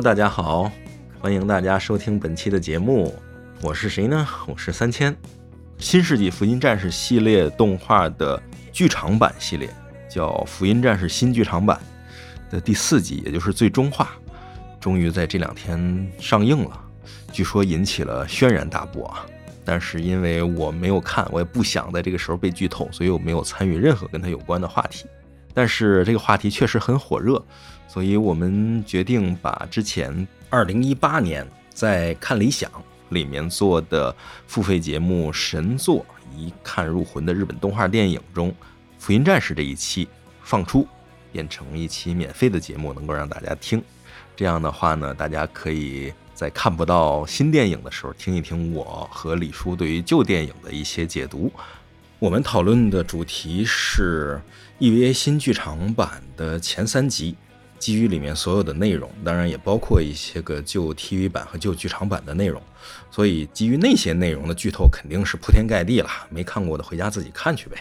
大家好，欢迎大家收听本期的节目。我是谁呢？我是三千。新世纪福音战士系列动画的剧场版系列叫《福音战士新剧场版》的第四集，也就是最终话，终于在这两天上映了。据说引起了轩然大波啊！但是因为我没有看，我也不想在这个时候被剧透，所以我没有参与任何跟他有关的话题。但是这个话题确实很火热，所以我们决定把之前二零一八年在看理想里面做的付费节目《神作一看入魂》的日本动画电影中，《福音战士》这一期放出，变成一期免费的节目，能够让大家听。这样的话呢，大家可以在看不到新电影的时候，听一听我和李叔对于旧电影的一些解读。我们讨论的主题是 EVA 新剧场版的前三集，基于里面所有的内容，当然也包括一些个旧 TV 版和旧剧场版的内容。所以基于那些内容的剧透肯定是铺天盖地了，没看过的回家自己看去呗。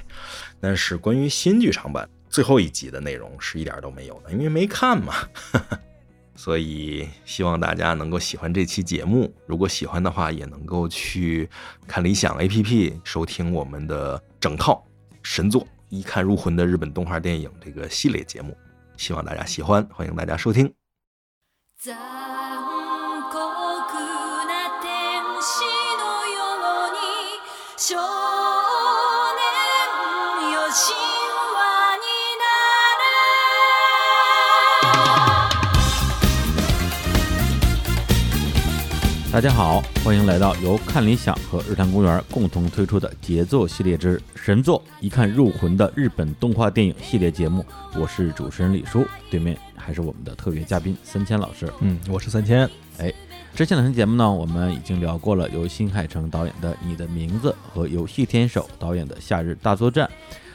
但是关于新剧场版最后一集的内容是一点都没有的，因为没看嘛。所以希望大家能够喜欢这期节目，如果喜欢的话，也能够去看理想 APP 收听我们的整套神作一看入魂的日本动画电影这个系列节目。希望大家喜欢，欢迎大家收听。残酷な天使のように 大家好，欢迎来到由看理想和日坛公园共同推出的杰作系列之神作一看入魂的日本动画电影系列节目。我是主持人李叔，对面还是我们的特别嘉宾三千老师。嗯，我是三千。哎，之前两期节目呢，我们已经聊过了由新海诚导演的《你的名字》和由细天守导演的《夏日大作战》。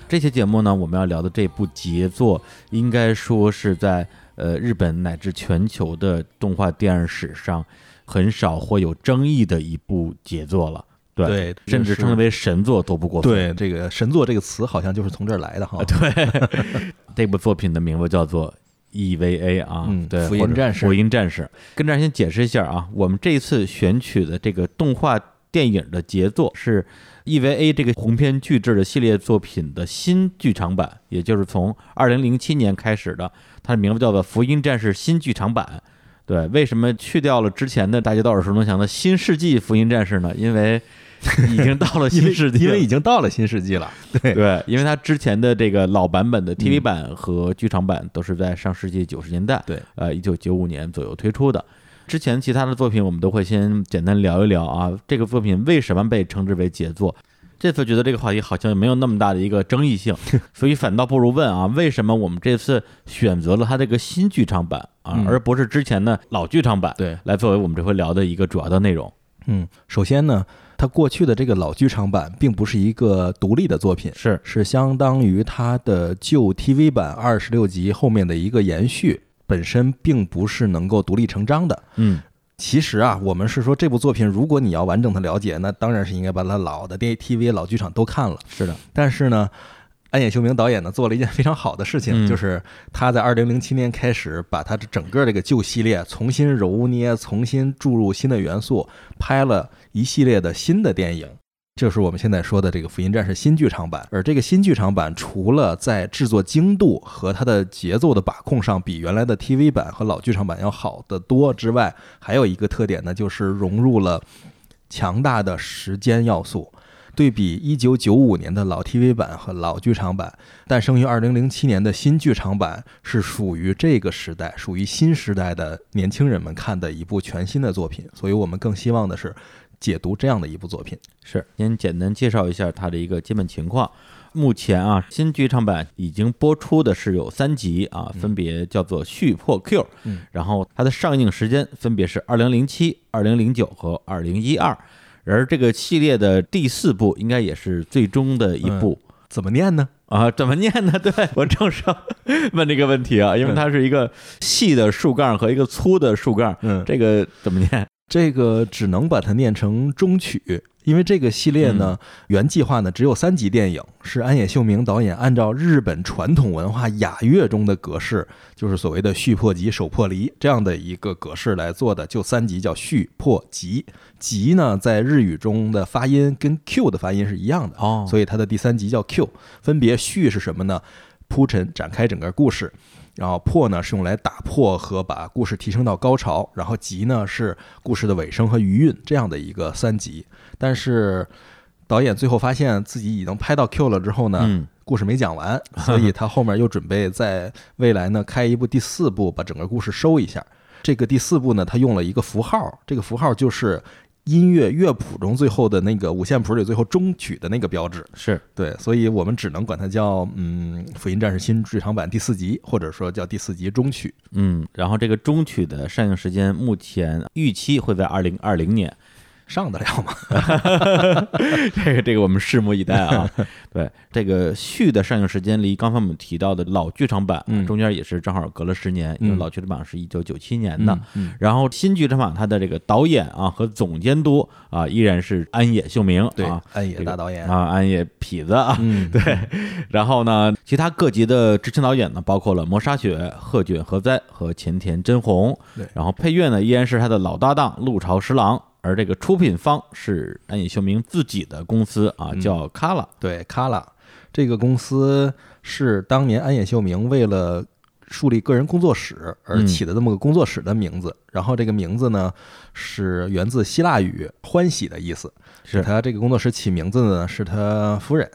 这期节目呢，我们要聊的这部杰作，应该说是在呃日本乃至全球的动画电影史上很少或有争议的一部杰作了。对，对甚至称之为神作都不过分。对，这个“神作”这个词好像就是从这儿来的哈。啊，对，这部作品的名字叫做 EVA 啊，嗯对，福音战士福音战士。跟大家先解释一下啊，我们这一次选取的这个动画电影的杰作是 EVA 这个鸿篇巨制的系列作品的新剧场版，也就是从二零零七年开始的，它的名字叫做《福音战士新剧场版》。对，为什么去掉了之前的大家都耳熟能详的新世纪福音战士呢？因为已经到了新世纪了，因为已经到了新世纪了。对，对，因为它之前的这个老版本的 TV 版和剧场版都是在上世纪九十年代，对，呃，一九九五年左右推出的。之前其他的作品我们都会先简单聊一聊啊，这个作品为什么被称之为杰作？这次觉得这个话题好像没有那么大的一个争议性，所以反倒不如问啊，为什么我们这次选择了它这个新剧场版啊，嗯而不是之前的老剧场版？对来作为我们这回聊的一个主要的内容。嗯，首先呢，它过去的这个老剧场版并不是一个独立的作品，是是相当于它的旧 TV 版二十六集后面的一个延续，本身并不是能够独立成章的。嗯，其实啊，我们是说这部作品，如果你要完整的了解，那当然是应该把它老的电 TV 老剧场都看了。是的，但是呢，安野秀明导演呢做了一件非常好的事情，嗯就是他在二零零七年开始把他的整个这个旧系列重新揉捏、重新注入新的元素，拍了一系列的新的电影。就是我们现在说的这个《福音战士》新剧场版，而这个新剧场版除了在制作精度和它的节奏的把控上比原来的 TV 版和老剧场版要好得多之外，还有一个特点呢，就是融入了强大的时间要素。对比一九九五年的老 TV 版和老剧场版，诞生于二零零七年的新剧场版是属于这个时代、属于新时代的年轻人们看的一部全新的作品，所以我们更希望的是解读这样的一部作品。是，先简单介绍一下它的一个基本情况。目前啊，新剧场版已经播出的是有三集啊，分别叫做《续破 Q》，嗯，然后它的上映时间分别是二零零七、二零零九和二零一二。而这个系列的第四部应该也是最终的一部、怎么念呢？啊？怎么念呢？对 我正想问这个问题啊，因为它是一个细的竖杠和一个粗的竖杠，嗯，这个怎么念？这个只能把它念成中曲，因为这个系列呢，原计划呢只有三集电影，是安野秀明导演按照日本传统文化雅乐中的格式，就是所谓的续破集、首破离这样的一个格式来做的，就三集叫续破集。集呢在日语中的发音跟 Q 的发音是一样的，哦，所以它的第三集叫 Q。分别续是什么呢？铺陈展开整个故事。然后破呢是用来打破和把故事提升到高潮，然后集呢是故事的尾声和余韵这样的一个三集。但是导演最后发现自己已经拍到 Q 了之后呢，嗯故事没讲完，所以他后面又准备在未来呢开一部第四部，把整个故事收一下。这个第四部呢，他用了一个符号，这个符号就是音乐乐谱中最后的那个五线谱里最后终曲的那个标志。是对，所以我们只能管它叫嗯《福音战士新剧场版》第四集，或者说叫第四集终曲。嗯，然后这个中曲的上映时间目前预期会在二零二零年，上得了吗？这个这个我们拭目以待啊。对，这个续的上映时间离刚才我们提到的老剧场版、嗯中间也是正好隔了十年，因为嗯老剧场版是一九九七年的。嗯然后新剧场版它的这个导演啊和总监督啊依然是安野秀明对啊，安野大导演。啊安野痞子啊。嗯，对，然后呢，其他各级的执行导演呢，包括了磨砂雪、鹤卷和哉和前田真弘。对然后配乐呢依然是他的老搭档陆潮十郎，而这个出品方是安野秀明自己的公司啊，嗯叫 Kala。对，卡拉这个公司是当年安野秀明为了树立个人工作室而嗯起的这么个工作室的名字。然后这个名字呢是源自希腊语“欢喜”的意思。是他这个工作室起名字呢是他夫人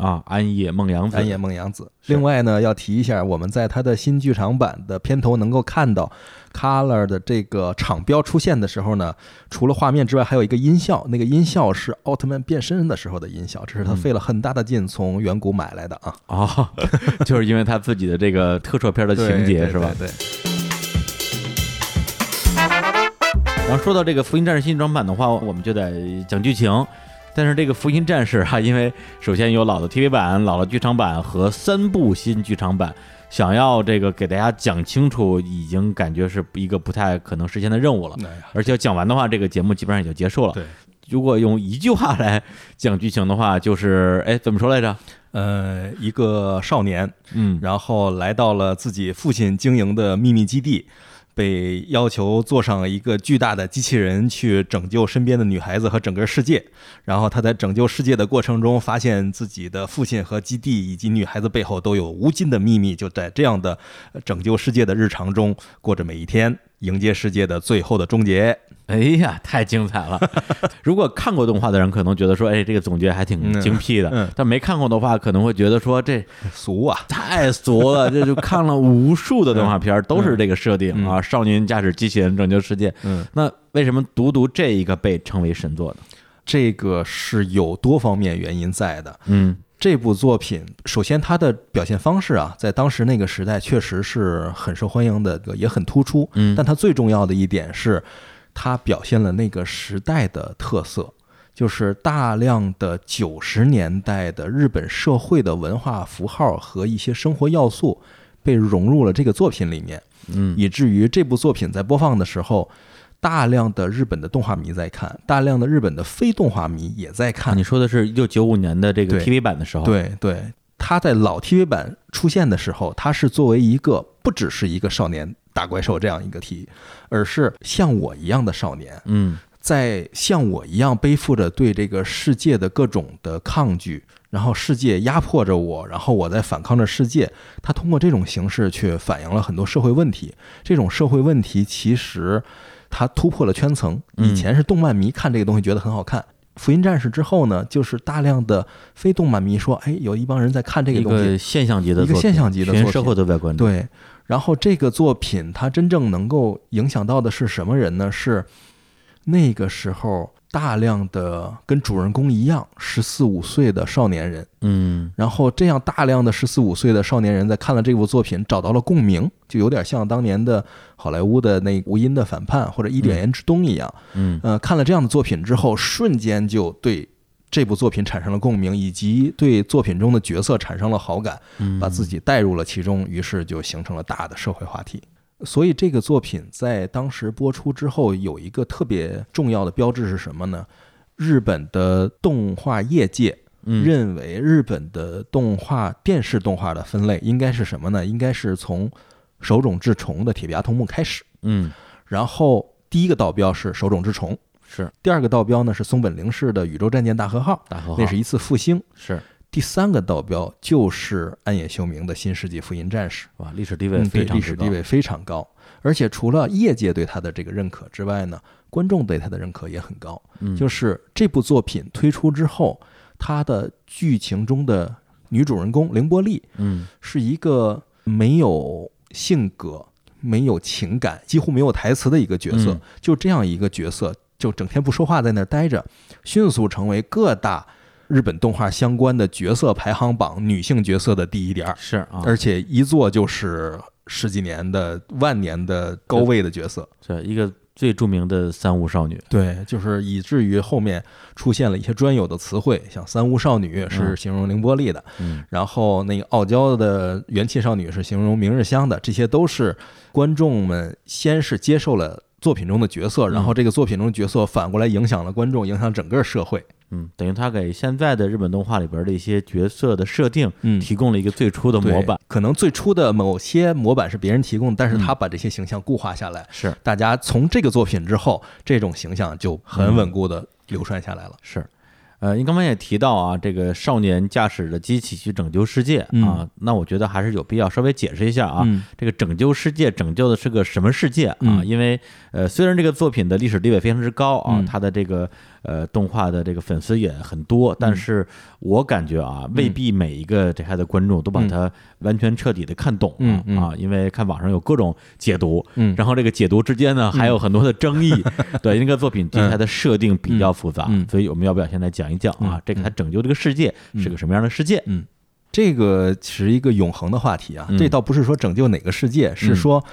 啊，安野梦洋子，安野梦洋子。另外呢，要提一下，我们在他的新剧场版的片头能够看到 Color 的这个厂标出现的时候呢，除了画面之外，还有一个音效，那个音效是奥特曼变身的时候的音效，这是他嗯费了很大的劲从远古买来的啊。啊，就是因为他自己的这个特摄片的情节是吧？对对，然后说到这个《福音战士》新装版的话，我们就得讲剧情。但是这个《福音战士》哈，因为首先有老的 TV 版、老的剧场版和三部新剧场版，想要这个给大家讲清楚，已经感觉是一个不太可能实现的任务了。哎，而且讲完的话，这个节目基本上也就结束了。对，如果用一句话来讲剧情的话，就是哎，怎么说来着？呃，一个少年，嗯，然后来到了自己父亲经营的秘密基地，被要求坐上一个巨大的机器人去拯救身边的女孩子和整个世界。然后他在拯救世界的过程中，发现自己的父亲和基地以及女孩子背后都有无尽的秘密。就在这样的拯救世界的日常中过着每一天，迎接世界的最后的终结。哎呀，太精彩了！如果看过动画的人，可能觉得说，哎，这个总结还挺嗯精辟的；嗯但没看过的话，可能会觉得说，这俗啊，太俗了。这 就看了无数的动画片儿，都是这个设定啊，少年驾驶机器人拯救世界。嗯，那为什么独独这一个被称为神作呢？这个是有多方面原因在的。嗯这部作品，首先它的表现方式啊，在当时那个时代确实是很受欢迎的，也很突出。嗯但它最重要的一点是，它表现了那个时代的特色，就是大量的九十年代的日本社会的文化符号和一些生活要素被融入了这个作品里面，嗯以至于这部作品在播放的时候。大量的日本的动画迷在看，大量的日本的非动画迷也在啊，看。你说的是一九九五年的这个 TV 版的时候，，对对，他在老 TV 版出现的时候，他是作为一个不只是一个少年打怪兽这样一个题，而是像我一样的少年，嗯在像我一样背负着对这个世界的各种的抗拒，然后世界压迫着我，然后我在反抗着世界。他通过这种形式去反映了很多社会问题。这种社会问题其实它突破了圈层。嗯以前是动漫迷看这个东西觉得很好看。福音战士之后呢，就是大量的非动漫迷说，哎，有一帮人在看这个东西，个现象级的一个现象级的社会都在关注。对，然后这个作品它真正能够影响到的是什么人呢？是那个时候大量的跟主人公一样十四五岁的少年人，嗯然后这样大量的十四五岁的少年人在看了这部作品找到了共鸣，就有点像当年的好莱坞的那无音的反叛或者伊甸园之冬一样。嗯呃，看了这样的作品之后，瞬间就对这部作品产生了共鸣，以及对作品中的角色产生了好感。嗯，把自己带入了其中，于是就形成了大的社会话题。所以这个作品在当时播出之后，有一个特别重要的标志是什么呢？日本的动画业界嗯认为日本的动画电视动画的分类应该是什么呢？应该是从手冢治虫的《铁臂阿童木》开始，嗯然后第一个道标是手冢治虫，是第二个道标呢是松本零士的《宇宙战舰大和号》，大和号那是一次复兴。是第三个道标就是安野秀明的《新世纪福音战士》，哇，历史地位非常历史地位非常高。而且除了业界对他的这个认可之外呢，观众对他的认可也很高。嗯就是这部作品推出之后，他的剧情中的女主人公凌波丽嗯是一个没有性格、没有情感、几乎没有台词的一个角色。嗯就这样一个角色，就整天不说话在那儿待着，迅速成为各大日本动画相关的角色排行榜女性角色的第一点儿，是啊，而且一做就是十几年的万年的高位的角色。是一个最著名的三无少女，对，就是以至于后面出现了一些专有的词汇，像三无少女是嗯形容凌波丽的，嗯。然后那个傲娇的元气少女是形容明日香的，这些都是观众们先是接受了作品中的角色，然后这个作品中的角色反过来影响了观众，影响整个社会。嗯，等于他给现在的日本动画里边的一些角色的设定嗯提供了一个最初的模对板，可能最初的某些模板是别人提供的，但是嗯他把这些形象固化下来，是大家从这个作品之后，这种形象就很稳固的流传下来了。是。呃，您刚才也提到啊，这个少年驾驶的机器去拯救世界啊，那我觉得还是有必要稍微解释一下啊，嗯这个拯救世界拯救的是个什么世界啊？嗯因为呃，虽然这个作品的历史地位非常之高啊，嗯它的这个呃动画的这个粉丝也很多，但是我感觉啊，未必每一个这孩的观众都把它完全彻底的看懂啊、嗯。嗯啊，因为看网上有各种解读，嗯。然后这个解读之间呢还有很多的争议，对那个作品对它的设定比较复杂，所以我们要不要先来讲一讲啊？嗯这个它拯救这个世界是个什么样的世界？嗯？这个是一个永恒的话题啊嗯，这倒不是说拯救哪个世界，是说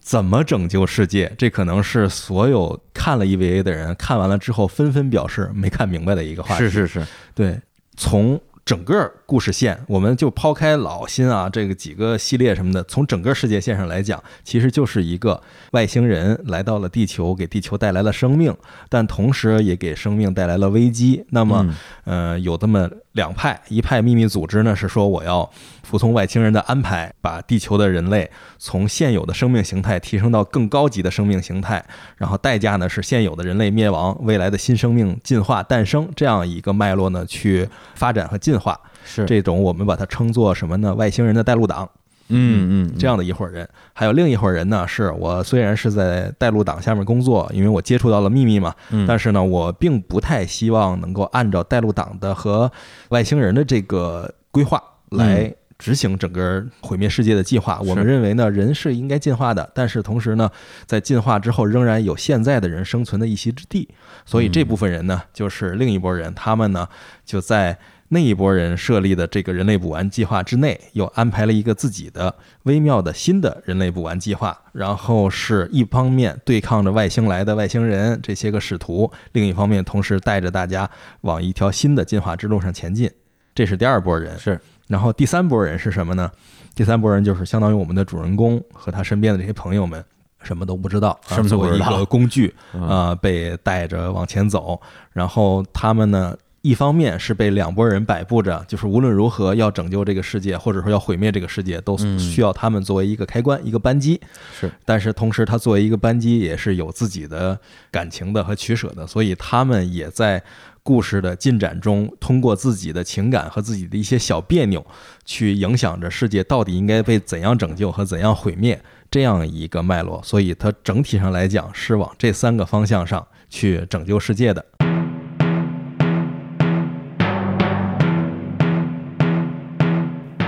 怎么拯救世界。这可能是所有看了 EVA 的人看完了之后纷纷表示没看明白的一个话题。是是是，对，从整个故事线，我们就抛开老新啊这个几个系列什么的，从整个世界线上来讲，其实就是一个外星人来到了地球，给地球带来了生命，但同时也给生命带来了危机。那么，嗯呃，有这么两派，一派秘密组织呢是说我要服从外星人的安排，把地球的人类从现有的生命形态提升到更高级的生命形态，然后代价呢是现有的人类灭亡，未来的新生命进化诞生这样一个脉络呢去发展和进化。是这种我们把它称作什么呢？外星人的带路党。嗯嗯这样的一伙人，还有另一伙人呢，是我虽然是在带路党下面工作，因为我接触到了秘密嘛，嗯但是呢，我并不太希望能够按照带路党的和外星人的这个规划来执行整个毁灭世界的计划。我们认为呢，人是应该进化的，但是同时呢，在进化之后仍然有现在的人生存的一席之地。所以这部分人呢，就是另一拨人，他们呢就在。那一波人设立的这个人类补完计划之内，又安排了一个自己的微妙的新的人类补完计划，然后是一方面对抗着外星来的外星人这些个使徒，另一方面同时带着大家往一条新的进化之路上前进。这是第二波人，是然后第三波人是什么呢？第三波人就是相当于我们的主人公和他身边的这些朋友们，什么都不知道，作为一个工具嗯啊、被带着往前走，然后他们呢。一方面是被两拨人摆布着，就是无论如何要拯救这个世界，或者说要毁灭这个世界，都嗯需要他们作为一个开关、一个扳机。是，但是同时，他作为一个扳机，也是有自己的感情的和取舍的，所以他们也在故事的进展中，通过自己的情感和自己的一些小别扭，去影响着世界到底应该被怎样拯救和怎样毁灭这样一个脉络。所以，它整体上来讲是往这三个方向上去拯救世界的。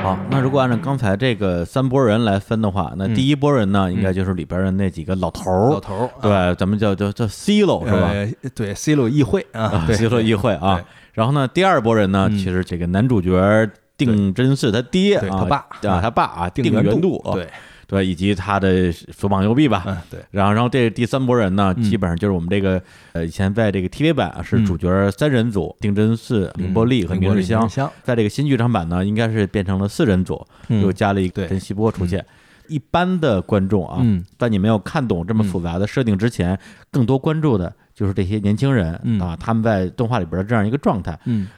好，那如果按照刚才这个三拨人来分的话，那嗯第一拨人呢，应该就是里边的那几个老头儿，老头儿，啊对，咱们叫叫叫 CLO 是吧？呃对，C 罗议会啊，CLO 议会啊。然后呢，第二拨人呢，嗯其实这个男主角定真嗣他爹他爸啊，他爸啊，定元元度，啊对，对，以及他的左膀右臂吧。嗯，对，然后，然后这第三波人呢，嗯基本上就是我们这个呃，以前在这个 TV 版啊是嗯主角三人组，定真寺、凌波丽和明日香。香，在这个新剧场版呢，应该是变成了四人组，嗯又加了一个对跟希波出现。一般的观众啊，嗯在你没有看懂这么复杂的设定之前，更多关注的就是这些年轻人、嗯啊，他们在动画里边的这样一个状态。嗯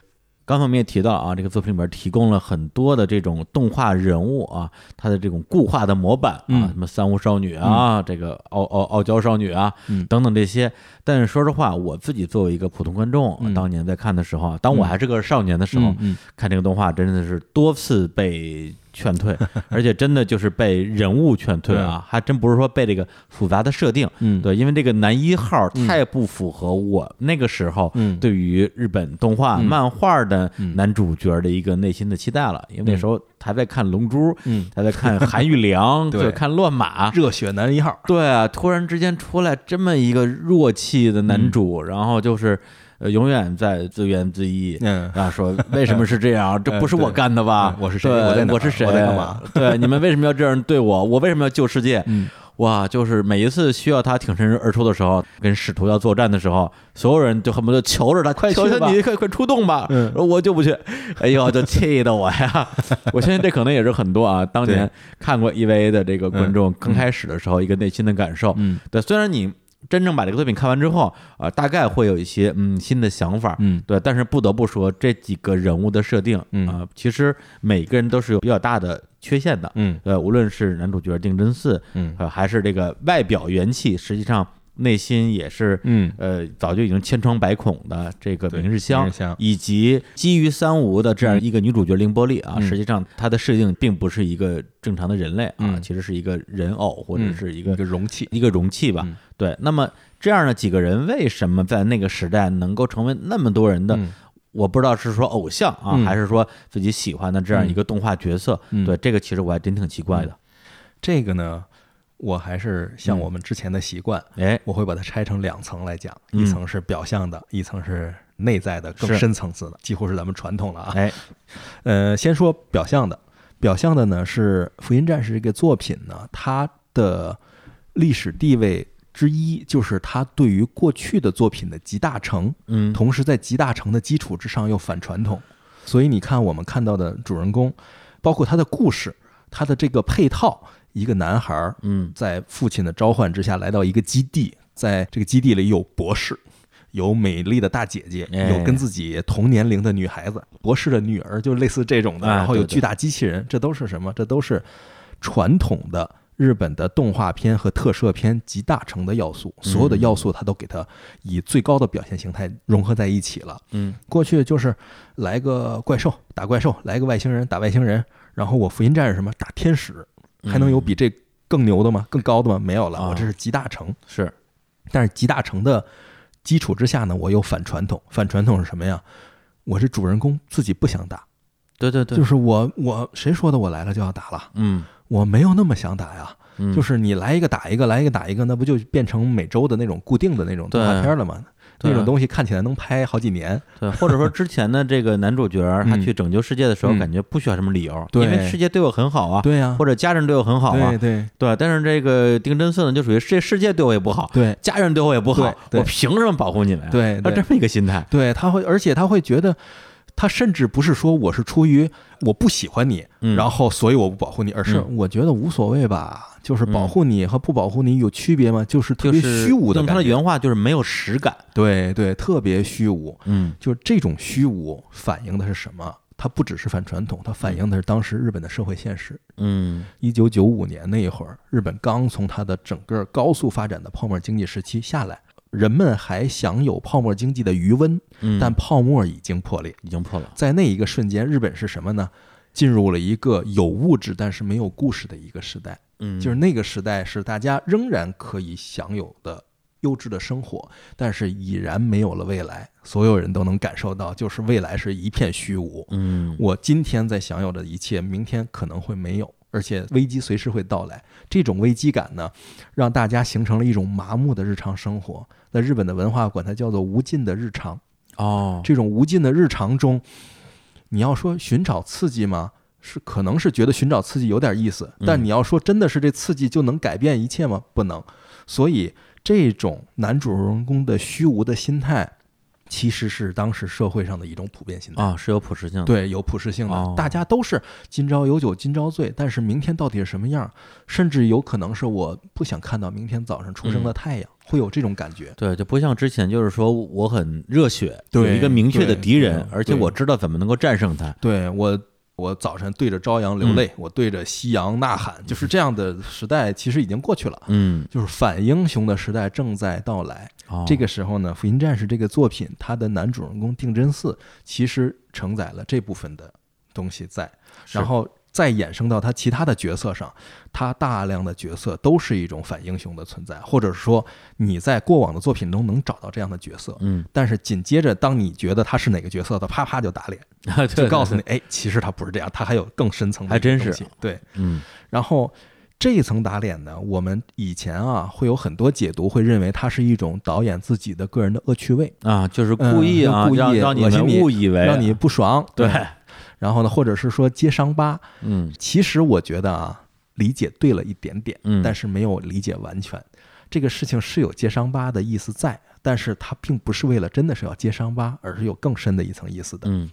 刚才我们也提到啊，这个作品里面提供了很多的这种动画人物啊，它的这种固化的模板啊，嗯什么三无少女啊，这个傲傲傲娇少女啊，嗯等等这些。但是说实话，我自己作为一个普通观众，嗯当年在看的时候啊，当我还是个少年的时候，看这个动画真的是多次被劝退，而且真的就是被人物劝退啊，还真不是说被这个复杂的设定。嗯，对，因为这个男一号太不符合我那个时候嗯对于日本动画、嗯漫画的嗯男主角的一个内心的期待了。因为那时候还在看《龙珠》，嗯，还在看韩玉良，对就看乱马。热血男一号，对啊，突然之间出来这么一个弱气的男主，然后就是呃永远在自怨自艾。嗯啊，说为什么是这样？这不是我干的吧嗯？我是谁我在我是谁？我在干嘛？对，你们为什么要这样对我？我为什么要救世界？嗯哇，就是每一次需要他挺身而出的时候，跟使徒要作战的时候，所有人就恨不得求着他，快求求你，快快出动吧！我就不去，哎呦，就气得我呀！我相信这可能也是很多啊，当年看过 EVA 的这个观众刚开始的时候一个内心的感受。嗯对，虽然你真正把这个作品看完之后，啊、大概会有一些嗯新的想法，嗯。对，但是不得不说这几个人物的设定，啊、嗯其实每个人都是有比较大的缺陷的，嗯。呃，无论是男主角定真寺，嗯。呃，还是这个外表元气，实际上内心也是，嗯。呃，早就已经千疮百孔的这个明日香以及基于三无的这样一个女主角凌波丽啊，嗯。实际上她的设定并不是一个正常的人类啊，嗯。其实是一个人偶或者嗯。是一个、一个容器，一个容器吧。嗯对，那么这样的几个人为什么在那个时代能够成为那么多人的？嗯我不知道是说偶像啊，嗯还是说自己喜欢的这样一个动画角色。嗯对，这个其实我还真挺奇怪的。这个呢，我还是像我们之前的习惯，哎，我会把它拆成两层来讲，嗯一层是表象的，一层是内在的、更深层次的，几乎是咱们传统了啊。哎，呃，先说表象的，表象的呢是《福音战士》这个作品呢，它的历史地位之一就是他对于过去的作品的集大成，嗯，同时在集大成的基础之上又反传统。所以你看，我们看到的主人公，包括他的故事，他的这个配套，一个男孩儿嗯在父亲的召唤之下来到一个基地，在这个基地里有博士，有美丽的大姐姐，哎有跟自己同年龄的女孩子，博士的女儿，就类似这种的，哎然后有巨大机器人，这都是什么？这都是传统的日本的动画片和特摄片集大成的要素，所有的要素它都给它以最高的表现形态融合在一起了。嗯过去就是来个怪兽打怪兽，来个外星人打外星人，然后我福音战士什么打天使，还能有比这更牛的吗？更高的吗？没有了，啊我这是集大成。是但是集大成的基础之下呢，我有反传统。反传统是什么呀？我是主人公自己不想打，对对对，就是我我谁说的我来了就要打了？嗯我没有那么想打呀。嗯，就是你来一个打一个，来一个打一个，那不就变成每周的那种固定的那种动画片了吗？对那种东西看起来能拍好几年。对，或者说之前的这个男主角他嗯去拯救世界的时候，嗯。感觉不需要什么理由，对。因为世界对我很好啊，对呀、或者家人对我很好啊。对，对。对。但是这个丁真寺呢，就属于这世界对我也不好，对。家人对我也不好，我凭什么保护你们对。他这么一个心态，对，他会，而且他会觉得，他甚至不是说我是出于我不喜欢你，嗯然后所以我不保护你，而是嗯我觉得无所谓吧，就是保护你和不保护你有区别吗？就是特别虚无的用他感觉。的原话就是没有实感，对对，特别虚无。嗯就是这种虚无反映的是什么？它不只是反传统，它反映的是当时日本的社会现实。嗯一九九五年那一会儿，日本刚从它的整个高速发展的泡沫经济时期下来，人们还享有泡沫经济的余温，嗯，但泡沫已经破裂。已经破了，在那一个瞬间，日本是什么呢？进入了一个有物质但是没有故事的一个时代。嗯，就是那个时代是大家仍然可以享有的优质的生活，但是已然没有了未来。所有人都能感受到，就是未来是一片虚无。嗯我今天在享有的一切，明天可能会没有，而且危机随时会到来。这种危机感呢，让大家形成了一种麻木的日常生活。在日本的文化管它叫做无尽的日常。哦，这种无尽的日常中，你要说寻找刺激吗？是可能是觉得寻找刺激有点意思，但嗯你要说真的是这刺激就能改变一切吗？不能。所以这种男主人公的虚无的心态，其实是当时社会上的一种普遍心态。啊，是有普适性的。，对，有普适性的，哦大家都是今朝有酒今朝醉，但是明天到底是什么样，甚至有可能是我不想看到明天早上出生的太阳，会有这种感觉。对，就不像之前，就是说我很热血，有对一个明确的敌人嗯，而且我知道怎么能够战胜他。对我，我早晨对着朝阳流泪，我对着夕阳呐喊，就是这样的时代，其实已经过去了。嗯，就是反英雄的时代正在到来。哦这个时候呢，《福音战士》这个作品，它的男主人公定真寺其实承载了这部分的东西在，然后再衍生到他其他的角色上，他大量的角色都是一种反英雄的存在，或者说你在过往的作品中能找到这样的角色。嗯，但是紧接着，当你觉得他是哪个角色的，啪啪就打脸，对就告诉你，对哎，其实他不是这样，他还有更深层的还真是西对，嗯然后这一层打脸呢，我们以前啊会有很多解读，会认为它是一种导演自己的个人的恶趣味，啊，就是故意啊，嗯故意让让你们误以为让你不爽。对，然后呢，或者是说揭伤疤。嗯其实我觉得啊，理解对了一点点，嗯但是没有理解完全。这个事情是有揭伤疤的意思在，但是它并不是为了真的是要揭伤疤，而是有更深的一层意思的。嗯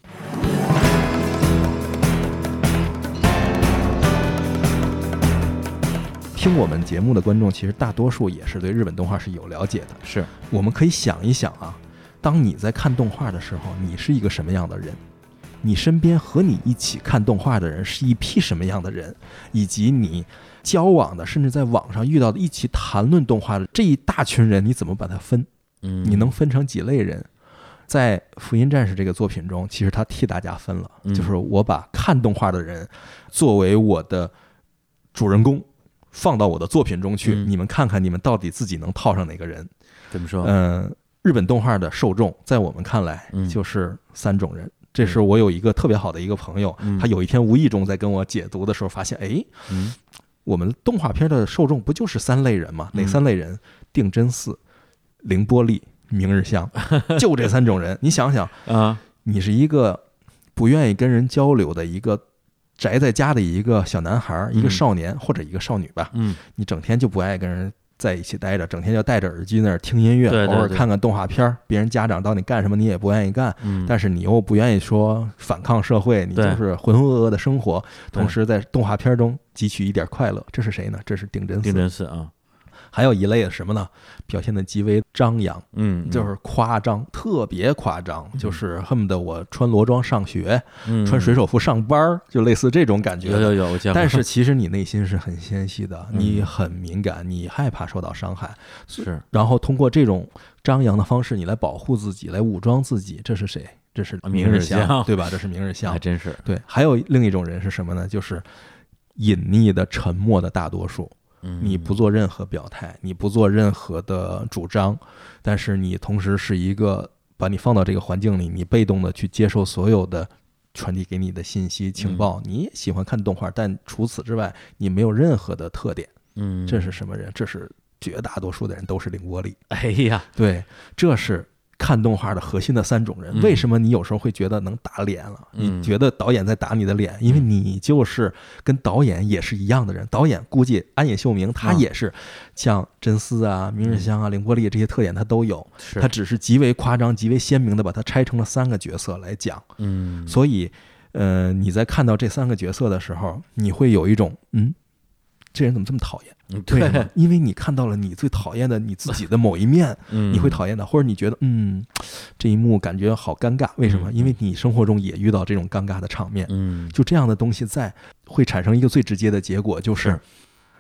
听我们节目的观众，其实大多数也是对日本动画是有了解的。是我们可以想一想啊，当你在看动画的时候，你是一个什么样的人？你身边和你一起看动画的人是一批什么样的人？以及你交往的，甚至在网上遇到的一起谈论动画的这一大群人，你怎么把它分？嗯，你能分成几类人？在《福音战士》这个作品中，其实他替大家分了，嗯就是我把看动画的人作为我的主人公，放到我的作品中去，嗯你们看看你们到底自己能套上哪个人。怎么说？嗯，日本动画的受众，在我们看来嗯就是三种人。这是我有一个特别好的一个朋友，嗯。他有一天无意中在跟我解读的时候发现，哎，嗯。我们动画片的受众不就是三类人吗？哪嗯。三类人？定真寺、凌波丽、明日香，就这三种人。你想想，啊。你是一个不愿意跟人交流的一个宅在家的一个小男孩，一个嗯。少年或者一个少女吧，嗯。你整天就不爱跟人在一起待着，整天就戴着耳机那儿听音乐，对对对偶尔看看动画片儿。别人家长到底干什么，你也不愿意干，嗯，但是你又不愿意说反抗社会，你就是浑浑噩噩的生活，同时在动画片中汲取一点快乐。这是谁呢？这是丁真定寺。真寺啊，还有一类的什么呢？表现的极为张扬，嗯，就是夸张，特别夸张，就是恨不得我穿裸装上学，嗯穿水手服上班儿，就类似这种感觉。有有有，我见过，但是其实你内心是很纤细的，嗯你很敏感，你害怕受到伤害，是然后通过这种张扬的方式，你来保护自己，来武装自己。这是谁？这是啊明日香对吧？这是明日香 还。真是，对，还有另一种人是什么呢？就是隐匿的、沉默的大多数。嗯你不做任何表态，你不做任何的主张，但是你同时是一个把你放到这个环境里，你被动的去接受所有的传递给你的信息情报。嗯你也喜欢看动画，但除此之外，你没有任何的特点。嗯，这是什么人？这是绝大多数的人都是凌波丽。哎呀，对，这是看动画的核心的三种人。嗯为什么你有时候会觉得能打脸了？嗯你觉得导演在打你的脸，因为你就是跟导演也是一样的人。导演估计安野秀明他啊也是像真丝啊、明日香啊、凌波丽这些特点他都有，他只是极为夸张、极为鲜明的把它拆成了三个角色来讲。嗯，所以，呃，你在看到这三个角色的时候，你会有一种嗯。这人怎么这么讨厌？对，？因为你看到了你最讨厌的你自己的某一面，嗯你会讨厌的，或者你觉得嗯，这一幕感觉好尴尬，为什么？嗯因为你生活中也遇到这种尴尬的场面，嗯，就这样的东西在，会产生一个最直接的结果，就是是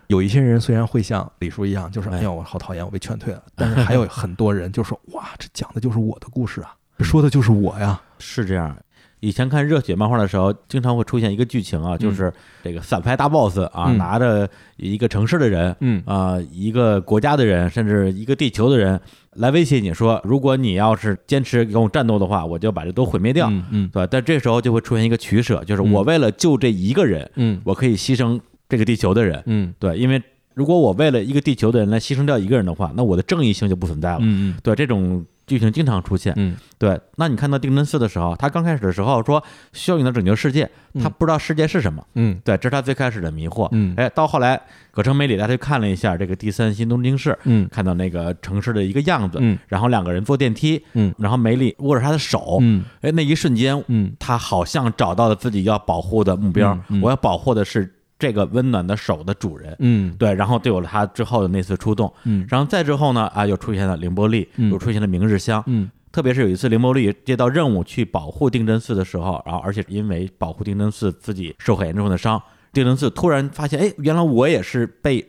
有一些人虽然会像李叔一样，就是哎呀我好讨厌，我被劝退了，但是还有很多人就说哇，这讲的就是我的故事啊，说的就是我呀，是这样。以前看热血漫画的时候，经常会出现一个剧情啊，就是这个反派大 boss 啊，嗯。拿着一个城市的人嗯。啊、一个国家的人，甚至一个地球的人来威胁你说，如果你要是坚持跟我战斗的话，我就把这都毁灭掉，嗯嗯。对吧？但这时候就会出现一个取舍，就是嗯。我为了救这一个人，嗯。我可以牺牲这个地球的人，嗯。对，因为如果我为了一个地球的人来牺牲掉一个人的话，那我的正义性就不存在了。嗯。对，这种剧情经常出现。嗯。对，那你看到定真寺的时候，他刚开始的时候说需要你能拯救世界，他嗯不知道世界是什么。嗯。对，这是他最开始的迷惑。嗯。哎，到后来葛城美里他去看了一下这个第三新东京市，嗯。看到那个城市的一个样子，嗯。然后两个人坐电梯，嗯。然后美里握着他的手，嗯。哎，那一瞬间，嗯。他好像找到了自己要保护的目标，我要保护的是这个温暖的手的主人。嗯。对，然后就有了他之后的那次出动，嗯。然后再之后呢，啊，又出现了凌波丽，嗯。又出现了明日香，嗯。特别是有一次凌波丽接到任务去保护定真寺的时候，然后而且因为保护定真寺自己受很严重的伤，定真寺突然发现，哎，原来我也是被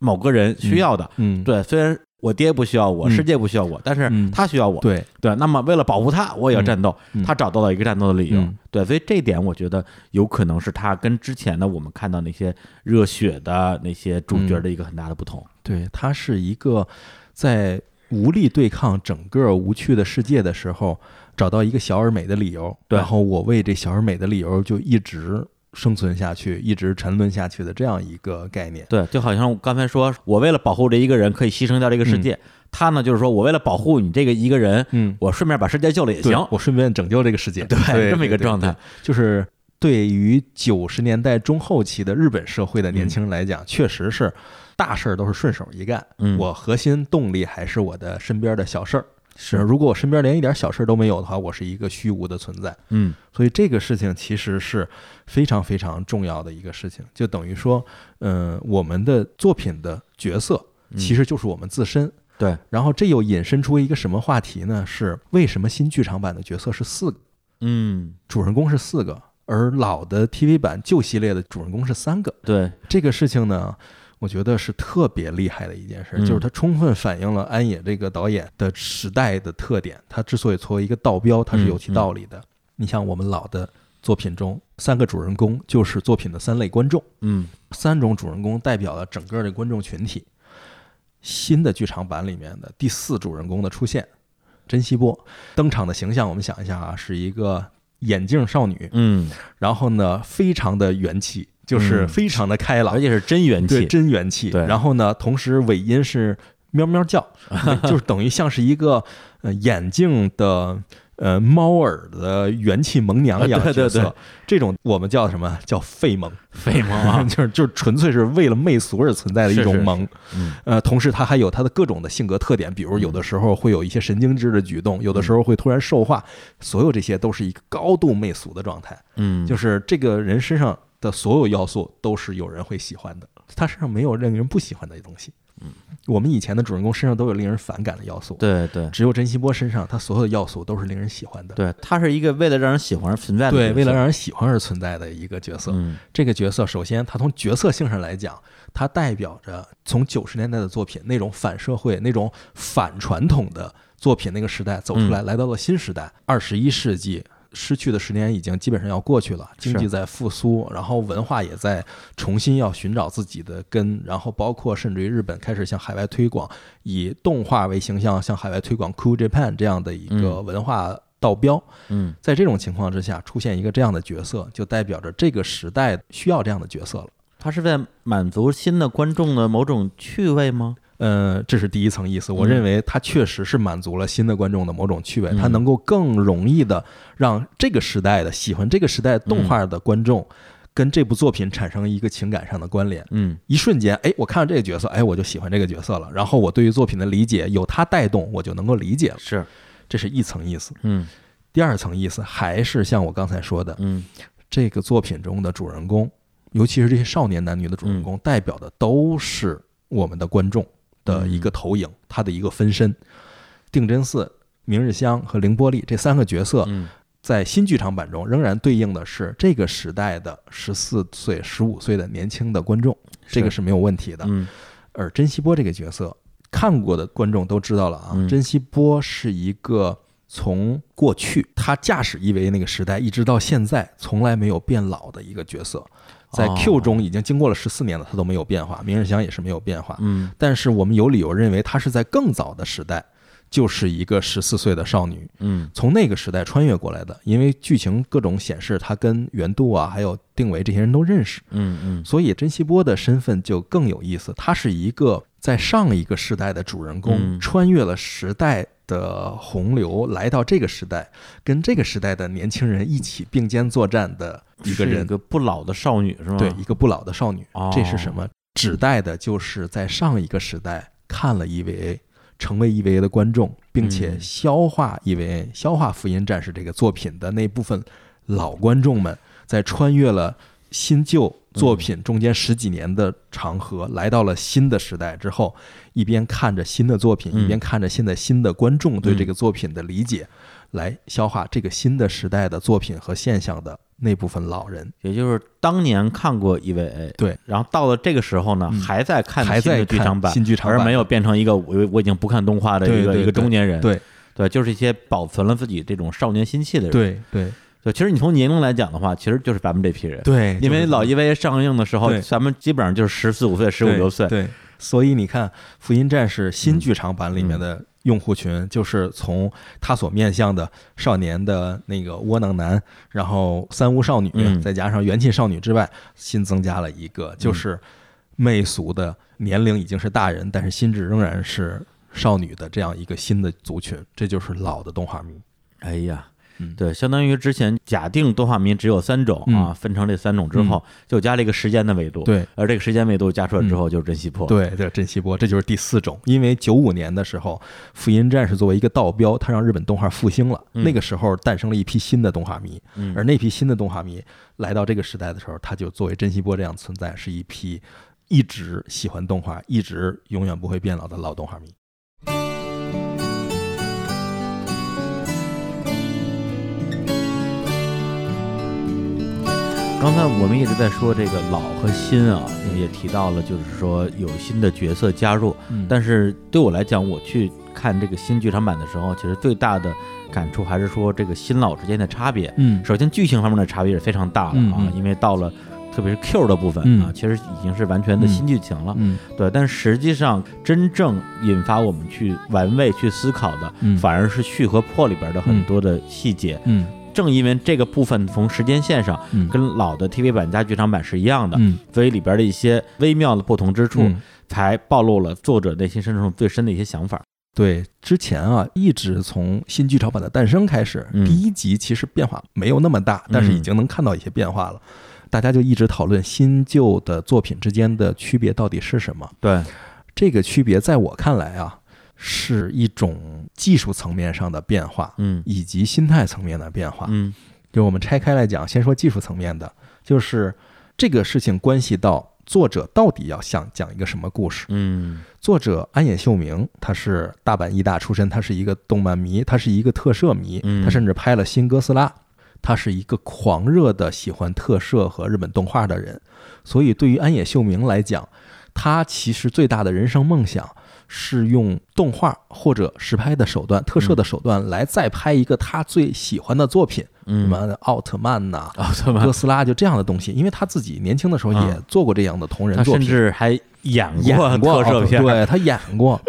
某个人需要的。嗯，对，虽然我爹不需要我，嗯世界不需要我，但是嗯他需要我。对，对，那么为了保护他，我也要战斗。嗯他找到了一个战斗的理由。嗯对，所以这一点我觉得有可能是他跟之前的我们看到那些热血的那些主角的一个很大的不同。对，他是一个在无力对抗整个无趣的世界的时候，找到一个小而美的理由，对然后我为这小而美的理由就一直生存下去，一直沉沦下去的这样一个概念。对，就好像我刚才说，我为了保护这一个人可以牺牲掉这个世界，他呢就是说我为了保护你这个一个人，嗯，我顺便把世界救了也行。我顺便拯救这个世界，对对这么一个状态对就是对于九十年代中后期的日本社会的年嗯轻人来讲，确实是大事儿都是顺手一干。嗯我核心动力还是我的身边的小事儿。是如果我身边连一点小事都没有的话，我是一个虚无的存在。嗯所以这个事情其实是非常非常重要的一个事情，就等于说，嗯、我们的作品的角色嗯其实就是我们自身。对，然后这又引申出一个什么话题呢？是为什么新剧场版的角色是四个，嗯主人公是四个，而老的 TV 版旧系列的主人公是三个？对，这个事情呢，我觉得是特别厉害的一件事，嗯就是它充分反映了安野这个导演的时代的特点。他之所以作为一个道标，它是有其道理的。你像我们老的作品中，三个主人公就是作品的三类观众，嗯三种主人公代表了整个的观众群体。新的剧场版里面的第四主人公的出现，珍惜波登场的形象，我们想一下啊，是一个眼镜少女，嗯，然后呢，非常的元气，就是嗯非常的开朗而，且是真元对，气。真元气。对然后呢，同时尾音是喵喵叫，就是等于像是一个呃眼镜的呃猫耳的元气萌娘一样对对角色。对这种我们叫什么叫废萌？废萌啊！就是就是纯粹是为了媚俗而存在的一种萌。嗯呃，同时它还有它的各种的性格特点，比如有的时候会有一些神经质的举动，有的时候会突然兽化，所有这些都是一个高度媚俗的状态。嗯，就是这个人身上的所有要素都是有人会喜欢的，他身上没有令人不喜欢的东西。嗯，我们以前的主人公身上都有令人反感的要素，，对对只有珍惜波身上他所有的要素都是令人喜欢的。对，他是一个为了让人喜欢而存在的对，为了让人喜欢而存在的一个角色。嗯这个角色首先，他从角色性上来讲，他代表着从九十年代的作品那种反社会、那种反传统的作品那个时代走出来，来到了新时代，二十一世纪。失去的十年已经基本上要过去了，经济在复苏，然后文化也在重新要寻找自己的根，然后包括甚至于日本开始向海外推广，以动画为形象向海外推广 Cool Japan 这样的一个嗯文化道标。嗯在这种情况之下，出现一个这样的角色，就代表着这个时代需要这样的角色了。他是在满足新的观众的某种趣味吗？呃，这是第一层意思。我嗯认为它确实是满足了新的观众的某种趣味，嗯它能够更容易的让这个时代的喜欢这个时代动画的观众跟这部作品产生一个情感上的关联。嗯一瞬间，哎，我看到这个角色，哎，我就喜欢这个角色了。然后我对于作品的理解有它带动，我就能够理解了。是这是一层意思。嗯第二层意思还是像我刚才说的，嗯这个作品中的主人公，尤其是这些少年男女的主人公，代表的都是我们的观众的一个投影，他的一个分身。定真寺、明日香和凌波丽这三个角色，嗯。在新剧场版中仍然对应的是这个时代的十四岁、十五岁的年轻的观众，这个是。没有问题的。嗯。而珍惜波这个角色，看过的观众都知道了啊，嗯。珍惜波是一个从过去他驾驶 EVA 那个时代一直到现在从来没有变老的一个角色，在哦 Q 中已经经过了十四年了，它都没有变化，明日香也是没有变化。嗯但是我们有理由认为它是在更早的时代就是一个十四岁的少女，嗯从那个时代穿越过来的。因为剧情各种显示，她跟袁度啊，还有定伟这些人都认识，嗯嗯所以珍惜波的身份就更有意思。她是一个在上一个时代的主人公，嗯穿越了时代的洪流，来到这个时代，跟这个时代的年轻人一起并肩作战的一个人。一个不老的少女是吗？对，一个不老的少女。哦这是什么？指代的就是在上一个时代看了 EVA，成为 EVA 的观众，并且嗯。消化 EVA、消化《福音战士》这个作品的那部分老观众们，在穿越了新旧作品中间十几年的长河，来到了新的时代之后，一边看着新的作品，嗯。一边看着现在新的观众对这个作品的理解，来消化这个新的时代的作品和现象的那部分老人。也就是当年看过 EVA，对，然后到了这个时候呢，嗯还在看还新的剧场版，新剧场版而没有变成一个我我已经不看动画的一个一个中年人。对对，就是一些保存了自己这种少年心气的人。对对对，其实你从年龄来讲的话，其实就是咱们这批人。对，因为老 EVA 上映的时候，咱们基本上就是十四五岁、十五六岁。对，所以你看《福音战士》新嗯剧场版里面的用户群，就是从他所面向的少年的那个窝囊男，然后三无少女，嗯再加上元气少女之外，新增加了一个，就是媚俗的年龄已经是大人，但是心智仍然是少女的这样一个新的族群，这就是老的动画迷。哎呀，嗯对，相当于之前假定动画迷只有三种啊，嗯分成这三种之后，就加了一个时间的维度。，对而这个时间维度加出来之后，就是珍惜波。，对，对珍惜波，这就是第四种。因为九五年的时候，《福音战士》作为一个道标，它让日本动画复兴了。嗯那个时候诞生了一批新的动画迷，嗯而那批新的动画迷来到这个时代的时候，他就作为珍惜波这样存在，是一批一直喜欢动画、一直永远不会变老的老动画迷。刚才我们一直在说这个老和新啊，也提到了，就是说有新的角色加入。嗯但是对我来讲，我去看这个新剧场版的时候，其实最大的感触还是说这个新老之间的差别。嗯首先，剧情方面的差别是非常大的啊，因为到了特别是 Q 的部分嗯啊，其实已经是完全的新剧情了。嗯对，但实际上真正引发我们去玩味、去思考的，嗯反而是续和破里边的很嗯多的细节。嗯正因为这个部分从时间线上嗯跟老的 TV 版加剧场版是一样的，嗯所以里边的一些微妙的不同之处，嗯才暴露了作者内心深处最深的一些想法。对，之前啊，一直从新剧场版的诞生开始，嗯第一集其实变化没有那么大，但是已经能看到一些变化了。大家就一直讨论新旧的作品之间的区别到底是什么。对，这个区别在我看来啊，是一种技术层面上的变化，嗯以及心态层面的变化。嗯就我们拆开来讲，先说技术层面的，就是这个事情关系到作者到底要想讲一个什么故事。嗯作者安野秀明，他是大阪艺大出身，他是一个动漫迷，他是一个特摄迷，嗯他甚至拍了《新哥斯拉》，他是一个狂热的喜欢特摄和日本动画的人。所以对于安野秀明来讲，他其实最大的人生梦想是用动画或者实拍的手段、特摄的手段来再拍一个他最喜欢的作品，什嗯，么奥特曼呐、奥特曼哥？斯拉就这样的东西。因为他自己年轻的时候也嗯做过这样的同人他甚作品，至还演过特摄片，对他演过。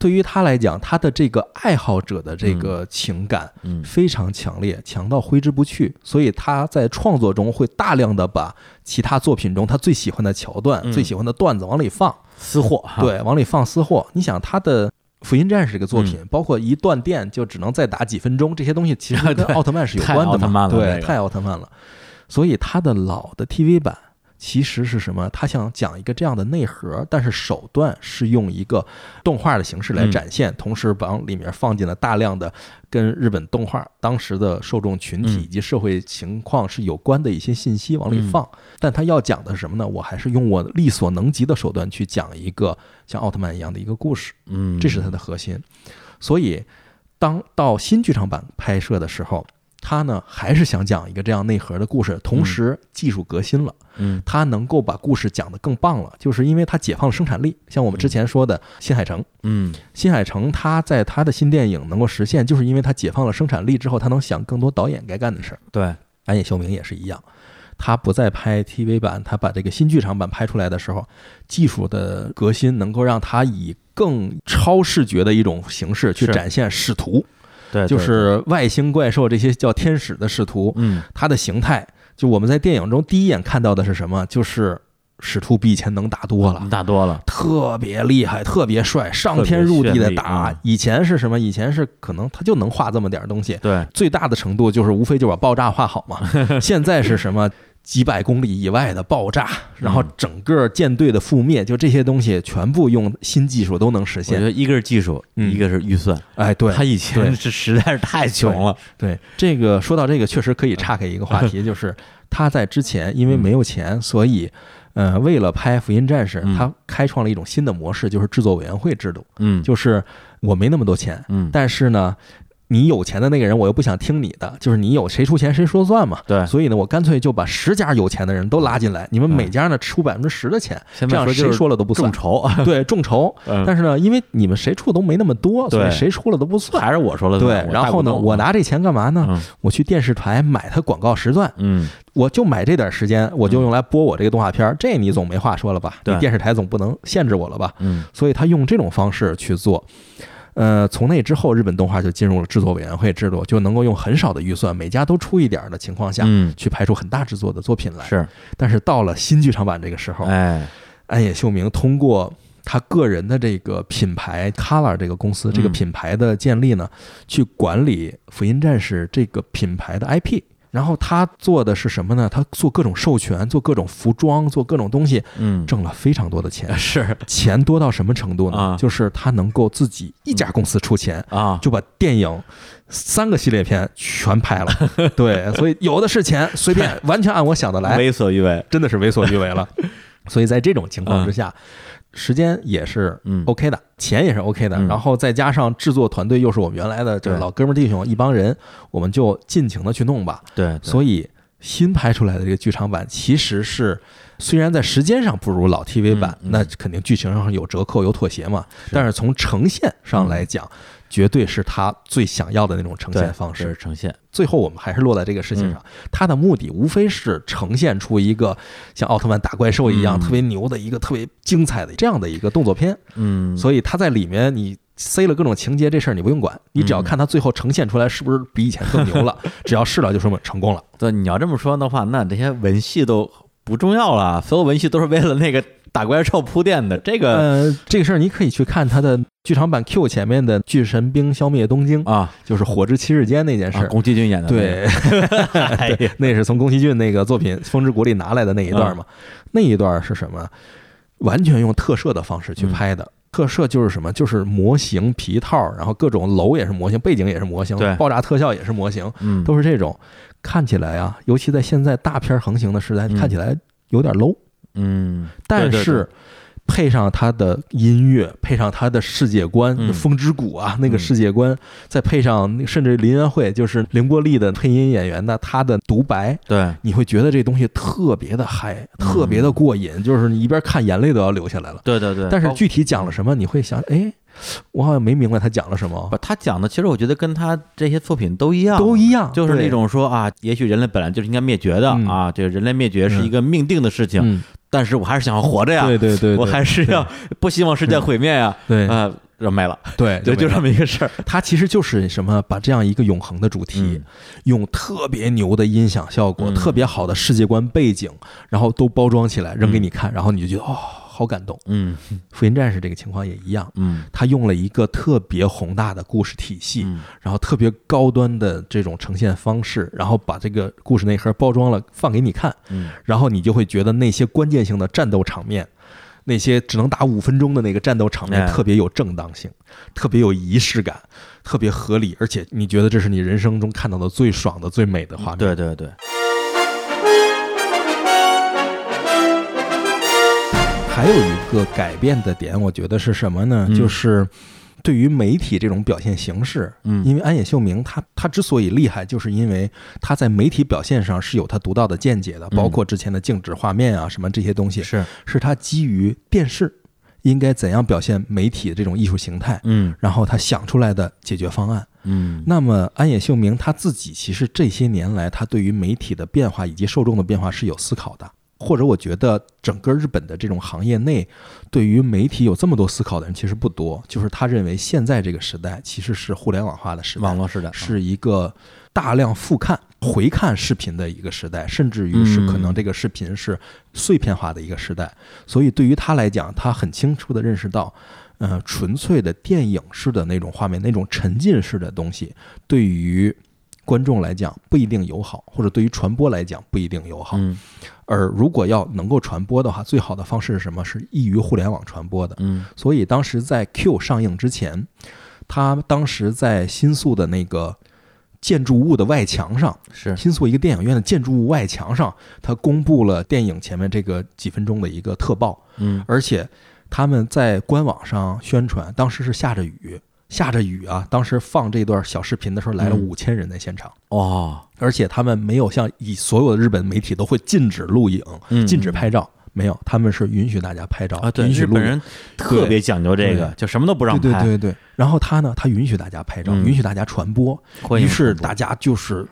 对于他来讲，他的这个爱好者的这个情感嗯非常强烈，强到挥之不去。所以他在创作中会大量的把其他作品中他最喜欢的桥段、嗯最喜欢的段子往里放，私货，对，往里放私货。你想他的《福音战士》这个作品，嗯包括一断电就只能再打几分钟，这些东西其实 跟奥特曼是有关的嘛？奥特曼了这对，个太奥特曼了。所以他的老的 TV 版其实是什么？他想讲一个这样的内核，但是手段是用一个动画的形式来展现，同时往里面放进了大量的跟日本动画当时的受众群体嗯以及社会情况是有关的一些信息往里放。但他要讲的是什么呢？我还是用我力所能及的手段去讲一个像奥特曼一样的一个故事。嗯，这是它的核心。所以，当到新剧场版拍摄的时候，他呢还是想讲一个这样内核的故事，同时技术革新了，嗯。他能够把故事讲得更棒了，就是因为他解放了生产力。像我们之前说的新海诚，嗯。新海诚他在他的新电影能够实现，就是因为他解放了生产力之后，他能想更多导演该干的事儿。对，安野秀明也是一样，他不再拍 TV 版，他把这个新剧场版拍出来的时候，技术的革新能够让他以更超视觉的一种形式去展现使徒，对，就是外星怪兽这些叫天使的使徒，嗯，它的形态，就我们在电影中第一眼看到的是什么？就是使徒比以前能打多了。打多了，特别厉害，特别帅，上天入地的打嗯。以前是什么？以前是可能他就能画这么点儿东西，对，最大的程度就是无非就把爆炸画好嘛。现在是什么？几百公里以外的爆炸，然后整个舰队的覆灭，就这些东西全部用新技术都能实现。我觉得一个是技术，嗯一个是预算。哎，对他以前是实在是太穷了，对，这个说到这个，确实可以岔开一个话题，就是他在之前因为没有钱，所以呃，为了拍《福音战士》，嗯他开创了一种新的模式，就是制作委员会制度。嗯，就是我没那么多钱，嗯，但是呢，你有钱的那个人，我又不想听你的，就是你有谁出钱谁说算嘛。对所以呢，我干脆就把十家有钱的人都拉进来，你们每家呢出百分之十的钱，这样谁说了都不算众。筹，对，众筹。嗯但是呢，因为你们谁出都没那么多，所以对谁出了都不算。还是我说了对算，我然后呢，我拿这钱干嘛呢？嗯我去电视台买它广告时段，嗯，我就买这点时间，我就用来播我这个动画片。这你总没话说了吧？对你电视台总不能限制我了吧？嗯所以他用这种方式去做。呃，从那之后，日本动画就进入了制作委员会制度，就能够用很少的预算，每家都出一点儿的情况下，嗯去拍出很大制作的作品来。是，但是到了新剧场版这个时候，哎，安野秀明通过他个人的这个品牌 Color 这个公司这个嗯品牌的建立呢，去管理《福音战士》这个品牌的 IP。然后他做的是什么呢？他做各种授权，做各种服装，做各种东西，嗯，挣了非常多的钱。是钱多到什么程度呢？啊就是他能够自己一家公司出钱，啊，就把电影三个系列片全拍了。对，所以有的是钱，随便完全按我想的来，为所欲为，真的是为所欲为了。所以在这种情况之下，时间也是嗯。OK 的，钱也是 OK 的，嗯。然后再加上制作团队又是我们原来的这个老哥们儿弟兄一帮人，我们就尽情的去弄吧。对，所以新拍出来的这个剧场版其实是。虽然在时间上不如老 TV 版，那肯定剧情上有折扣有妥协嘛，但是从呈现上来讲，绝对是他最想要的那种呈现方式。呈现，最后我们还是落在这个事嗯情上，他的目的无非是呈现出一个像奥特曼打怪兽一样嗯特别牛的一个特别精彩的这样的一个动作片，嗯，所以他在里面你。塞了各种情节，这事儿你不用管，你只要嗯看他最后呈现出来是不是比以前更牛了，只要是了就说明成功了。对，你要这么说的话，那这些文戏都不重要了，所有文戏都是为了那个打怪兽铺垫的。这个呃，这个事儿你可以去看他的剧场版 Q 前面的《巨神兵消灭东京》，啊，就是火之七日间那件事啊。宫崎骏演的，对，那是从宫崎骏那个作品《风之谷》里拿来的那一段嘛。那一段是什么？完全用特摄的方式去拍的。特摄就是什么？就是模型、皮套，然后各种楼也是模型，背景也是模型对，爆炸特效也是模型，嗯，都是这种。看起来啊，尤其在现在大片横行的时代，嗯看起来有点 low。嗯，但是配上他的音乐，配上他的世界观，嗯。风之谷啊那个嗯世界观，再配上甚至林元惠就是凌波丽的配音演员的他的独白，对，你会觉得这东西特别的嗨，嗯特别的过瘾，就是你一边看眼泪都要流下来了。对对对，但是具体讲了什么，你会想，哎，我好像没明白他讲了什么。不，，他讲的其实我觉得跟他这些作品都一样，都一样，就是那种说啊，也许人类本来就是应该灭绝的嗯。啊，这个人类灭绝是一个命定的事情，嗯，但是我还是想要活着呀，对对对，我还是要不希望世界毁灭呀，对。啊，人没了，对，对，就这么。一个事儿，它其实就是什么，把这样一个永恒的主题，嗯。用特别牛的音响效果、嗯。特别好的世界观背景，然后都包装起来扔给你看，然后你就觉得哦，好感动。嗯福音战士这个情况也一样，嗯他用了一个特别宏大的故事体系，嗯然后特别高端的这种呈现方式，然后把这个故事内核包装了放给你看，嗯然后你就会觉得那些关键性的战斗场面。那些只能打五分钟的那个战斗场面哎特别有正当性，特别有仪式感，特别合理，而且你觉得这是你人生中看到的最爽的、最美的画面。对对对，还有一个改变的点，我觉得是什么呢？嗯就是对于媒体这种表现形式，嗯因为安野秀明他他之所以厉害，就是因为他在媒体表现上是有他独到的见解的，嗯包括之前的静止画面啊什么这些东西，是，是他基于电视应该怎样表现媒体的这种艺术形态，嗯然后他想出来的解决方案。嗯那么安野秀明他自己其实这些年来，他对于媒体的变化以及受众的变化是有思考的。或者我觉得整个日本的这种行业内，对于媒体有这么多思考的人其实不多。就是他认为现在这个时代其实是互联网化的时代，网络时代是一个大量复看、回看视频的一个时代，甚至于是可能这个视频是碎片化的一个时代。所以对于他来讲，他很清楚地认识到，呃，纯粹的电影式的那种画面、那种沉浸式的东西，对于观众来讲不一定友好，或者对于传播来讲不一定友好。嗯而如果要能够传播的话，最好的方式是什么？是易于互联网传播的。嗯所以当时在 Q 上映之前，他当时在新宿的那个建筑物的外墙上，是新宿一个电影院的建筑物外墙上，他公布了电影前面这个几分钟的一个特报，嗯而且他们在官网上宣传，当时是下着雨，下着雨啊，当时放这段小视频的时候来了嗯。五千人在现场。哦。而且他们没有像以所有的日本媒体都会禁止录影、嗯。禁止拍照，没有，他们是允许大家拍照啊，对，允许本人特别讲究这个，就什么都不让拍，对对对对。然后他呢，他允许大家拍照，嗯。允许大家传播，于是大家就是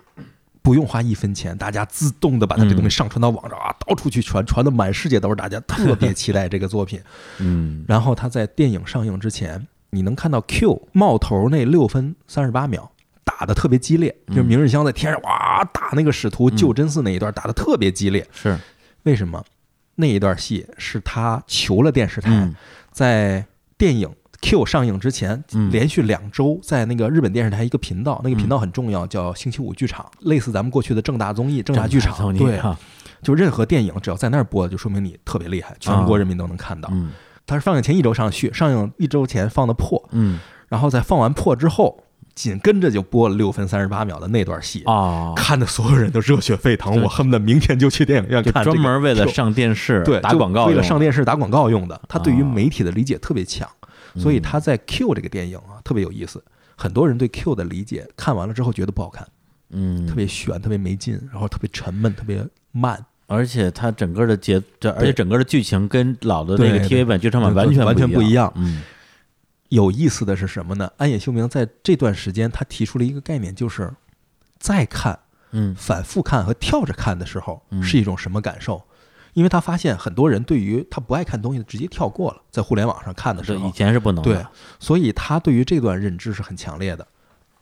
不用花一分钱，大家自动的把他这东嗯西上传到网上啊，到处去传，传的满世界都是，大家特别期待这个作品。嗯。然后他在电影上映之前，你能看到 Q 冒头那六分三十八秒。打的特别激烈，就是嗯明日香在天上哇打那个使徒救真嗣那一段打的特别激烈，是。为什么？那一段戏是他求了电视台，嗯。在电影 Q 上映之前，嗯。连续两周在那个日本电视台一个频道，那个频道很重要，叫星期五剧场，类似咱们过去的正大综艺、正大剧场。对，啊就任何电影只要在那儿播，就说明你特别厉害，全国人民都能看到。嗯它是放映前一周上去，上映一周前放的破，嗯然后在放完破之后，紧跟着就播了六分三十八秒的那段戏。啊，看的所有人都热血沸腾，我恨不得明天就去电影院看。专门为了上电视对，打广告为了上电视打广告用的。他对于啊媒体的理解特别强，所以他在 Q 这个电影啊特别有意思。很多人对 Q 的理解看完了之后觉得不好看，嗯特别悬，特别没劲，然后特别沉闷，特别慢，而且它整个的节，这而且整个的剧情跟老的那个 TV 版剧场版完全完全不一样。嗯。有意思的是什么呢？安野秀明在这段时间他提出了一个概念，就是再看、嗯。反复看和跳着看的时候嗯。是一种什么感受？因为他发现很多人对于他不爱看东西直接跳过了，在互联网上看的时，候。以，前是不能的。对，所以他对于这段认知是很强烈的。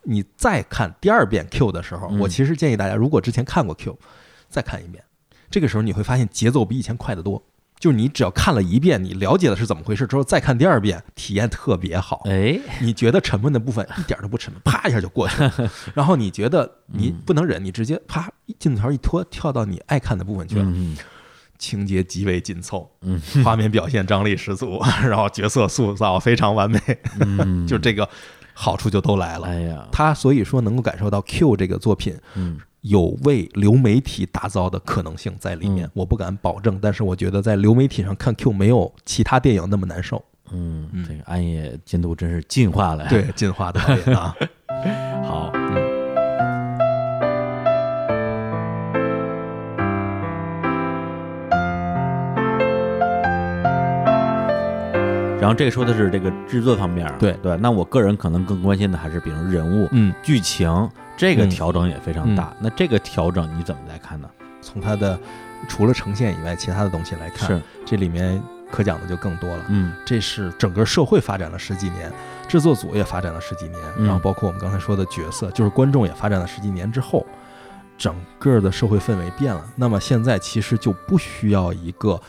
你再看第二遍 Q 的时候，嗯。我其实建议大家，如果之前看过 Q，再看一遍，这个时候你会发现节奏比以前快得多。就是你只要看了一遍，你了解的是怎么回事之后，再看第二遍，体验特别好。哎，你觉得沉闷的部分一点都不沉闷，啪一下就过去了。然后你觉得你嗯不能忍，你直接啪镜头条一拖，跳到你爱看的部分去了。嗯情节极为紧凑，嗯画面表现张力十足，然后角色塑造非常完美，嗯，就这个好处就都来了。哎呀，他所以说能够感受到 Q 这个作品嗯有为流媒体打造的可能性在里面嗯。我不敢保证，但是我觉得在流媒体上看 Q 没有其他电影那么难受。嗯，嗯这个暗夜监督真是进化了呀。对，进化的啊，好，然后这个说的是这个制作方面儿，对对。那我个人可能更关心的还是比如人物、嗯，剧情这个嗯调整也非常大。那这个调整你怎么来看呢？从它的除了呈现以外，其他的东西来看，是，这里面可讲的就更多了。嗯这是整个社会发展了十几年，制作组也发展了十几年，嗯然后包括我们刚才说的角色，就是观众也发展了十几年之后，整个的社会氛围变了。那么现在其实就不需要一个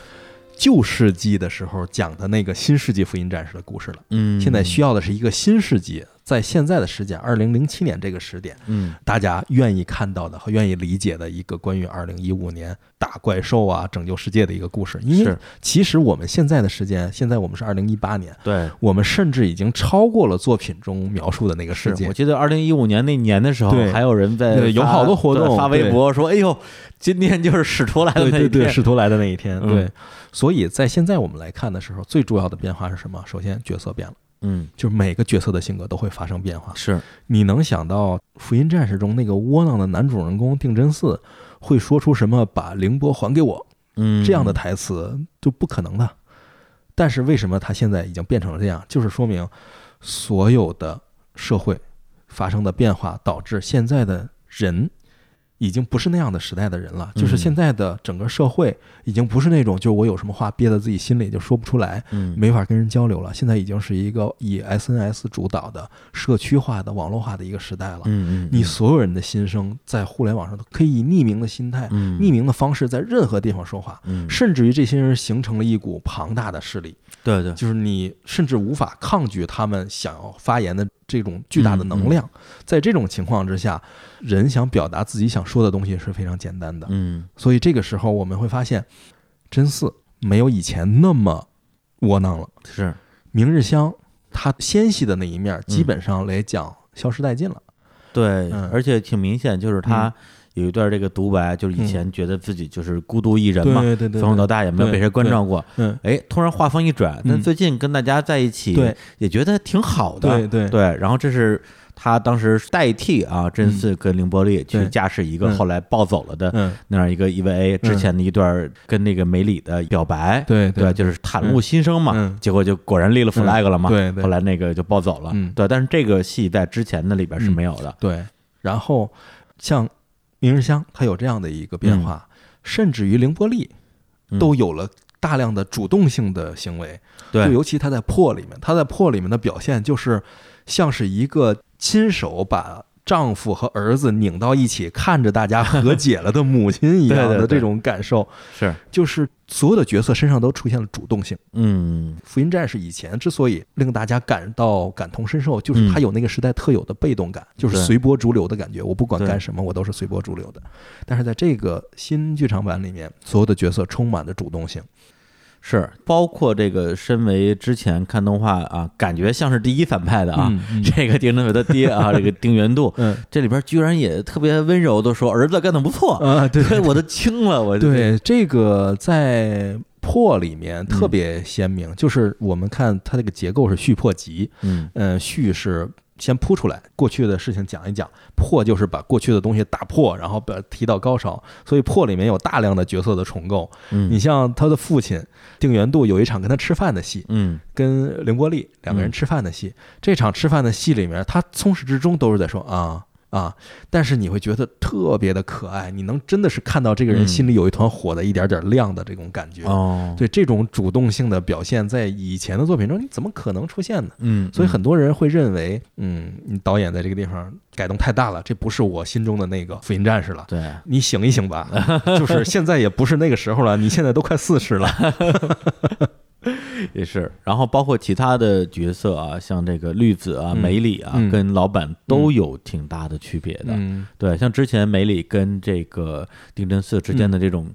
旧世纪的时候讲的那个新世纪福音战士的故事了，嗯，现在需要的是一个新世纪，在现在的时间，二零零七年这个时点，嗯大家愿意看到的和愿意理解的一个关于二零一五年打怪兽啊、拯救世界的一个故事。因为其实我们现在的时间，现在我们是二零一八年，对。我们甚至已经超过了作品中描述的那个世界我。记得二零一五年那年的时候，还有人在有好多活动发微博说：“哎呦，今天就是使徒来的对对对，那一天。使徒来的那一天，嗯对，所以在现在我们来看的时候，最重要的变化是什么？首先角色变了，嗯，就是每个角色的性格都会发生变化。是，你能想到《福音战士》中那个窝囊的男主人公定真寺会说出什么“把凌波还给我”嗯，这样的台词就不可能的。但是为什么他现在已经变成了这样？就是说明所有的社会发生的变化，导致现在的人已经不是那样的时代的人了，嗯。就是现在的整个社会已经不是那种就是我有什么话憋在自己心里就说不出来，嗯，没法跟人交流了。现在已经是一个以 SNS 主导的社区化的网络化的一个时代了。你所有人的心声在互联网上都可以以匿名的心态、嗯。匿名的方式在任何地方说话，嗯，甚至于这些人形成了一股庞大的势力，对对，就是你甚至无法抗拒他们想要发言的这种巨大的能量。在这种情况之下，人想表达自己想说的东西是非常简单的。嗯所以这个时候我们会发现，真嗣没有以前那么窝囊了。是，明日香他纤细的那一面，基本上来讲消失殆尽了。对，嗯而且挺明显，就是他有一段这个独白，就是以前觉得自己就是孤独一人嘛，对对对，从小到大也没有被谁关照过。嗯，哎，突然话锋一转，但嗯。最近跟大家在一起，对，也觉得挺好的。对对。对，然后这是他当时代替啊真嗣跟凌波丽去驾驶一个嗯。后来暴走了的嗯，那样一个 EVA 之前的一段跟那个梅里的表白，对对，就是袒露心声嘛，嗯。结果就果然立了 flag 了嘛，对对。后来那个就暴走了，嗯。对，但是这个戏在之前的里边是没有的，对。然后像明日香，它有这样的一个变化，甚至于凌波丽嗯都有了大量的主动性的行为。就对，尤其他在破里面，他在破里面的表现就是像是一个亲手把丈夫和儿子拧到一起，看着大家和解了的母亲一样的这种感受，是，就是所有的角色身上都出现了主动性。嗯福音战士以前之所以令大家感到感同身受，就是他有那个时代特有的被动感，就是随波逐流的感觉。我不管干什么，我都是随波逐流的。但是在这个新剧场版里面，所有的角色充满了主动性。是，包括这个身为之前看动画啊，感觉像是第一反派的啊，嗯 嗯。这个丁真伟的爹啊，这个丁元度，嗯。这里边居然也特别温柔的说儿子干的不错，啊，对 对，我都惊了，我就对，这个在破里面特别鲜明，就是我们看它这个结构是续破集，嗯嗯，续是先铺出来过去的事情讲一讲，破就是把过去的东西打破，然后把提到高潮。所以破里面有大量的角色的重构。嗯你像他的父亲定元度有一场跟他吃饭的戏，嗯跟凌波丽两个人嗯吃饭的戏。这场吃饭的戏里面，他从始至终都是在说啊。啊！但是你会觉得特别的可爱，你能真的是看到这个人嗯心里有一团火的一点点亮的这种感觉。哦，对这种主动性的表现，在以前的作品中，你怎么可能出现呢？嗯，所以很多人会认为，嗯，你导演在这个地方改动太大了，这不是我心中的那个福音战士了。对，你醒一醒吧，就是现在也不是那个时候了，你现在都快四十了。也是，然后包括其他的角色啊，像这个绿子啊、嗯梅里啊，嗯跟老板都有挺大的区别的。嗯，对，像之前梅里跟这个丁真寺之间的这种。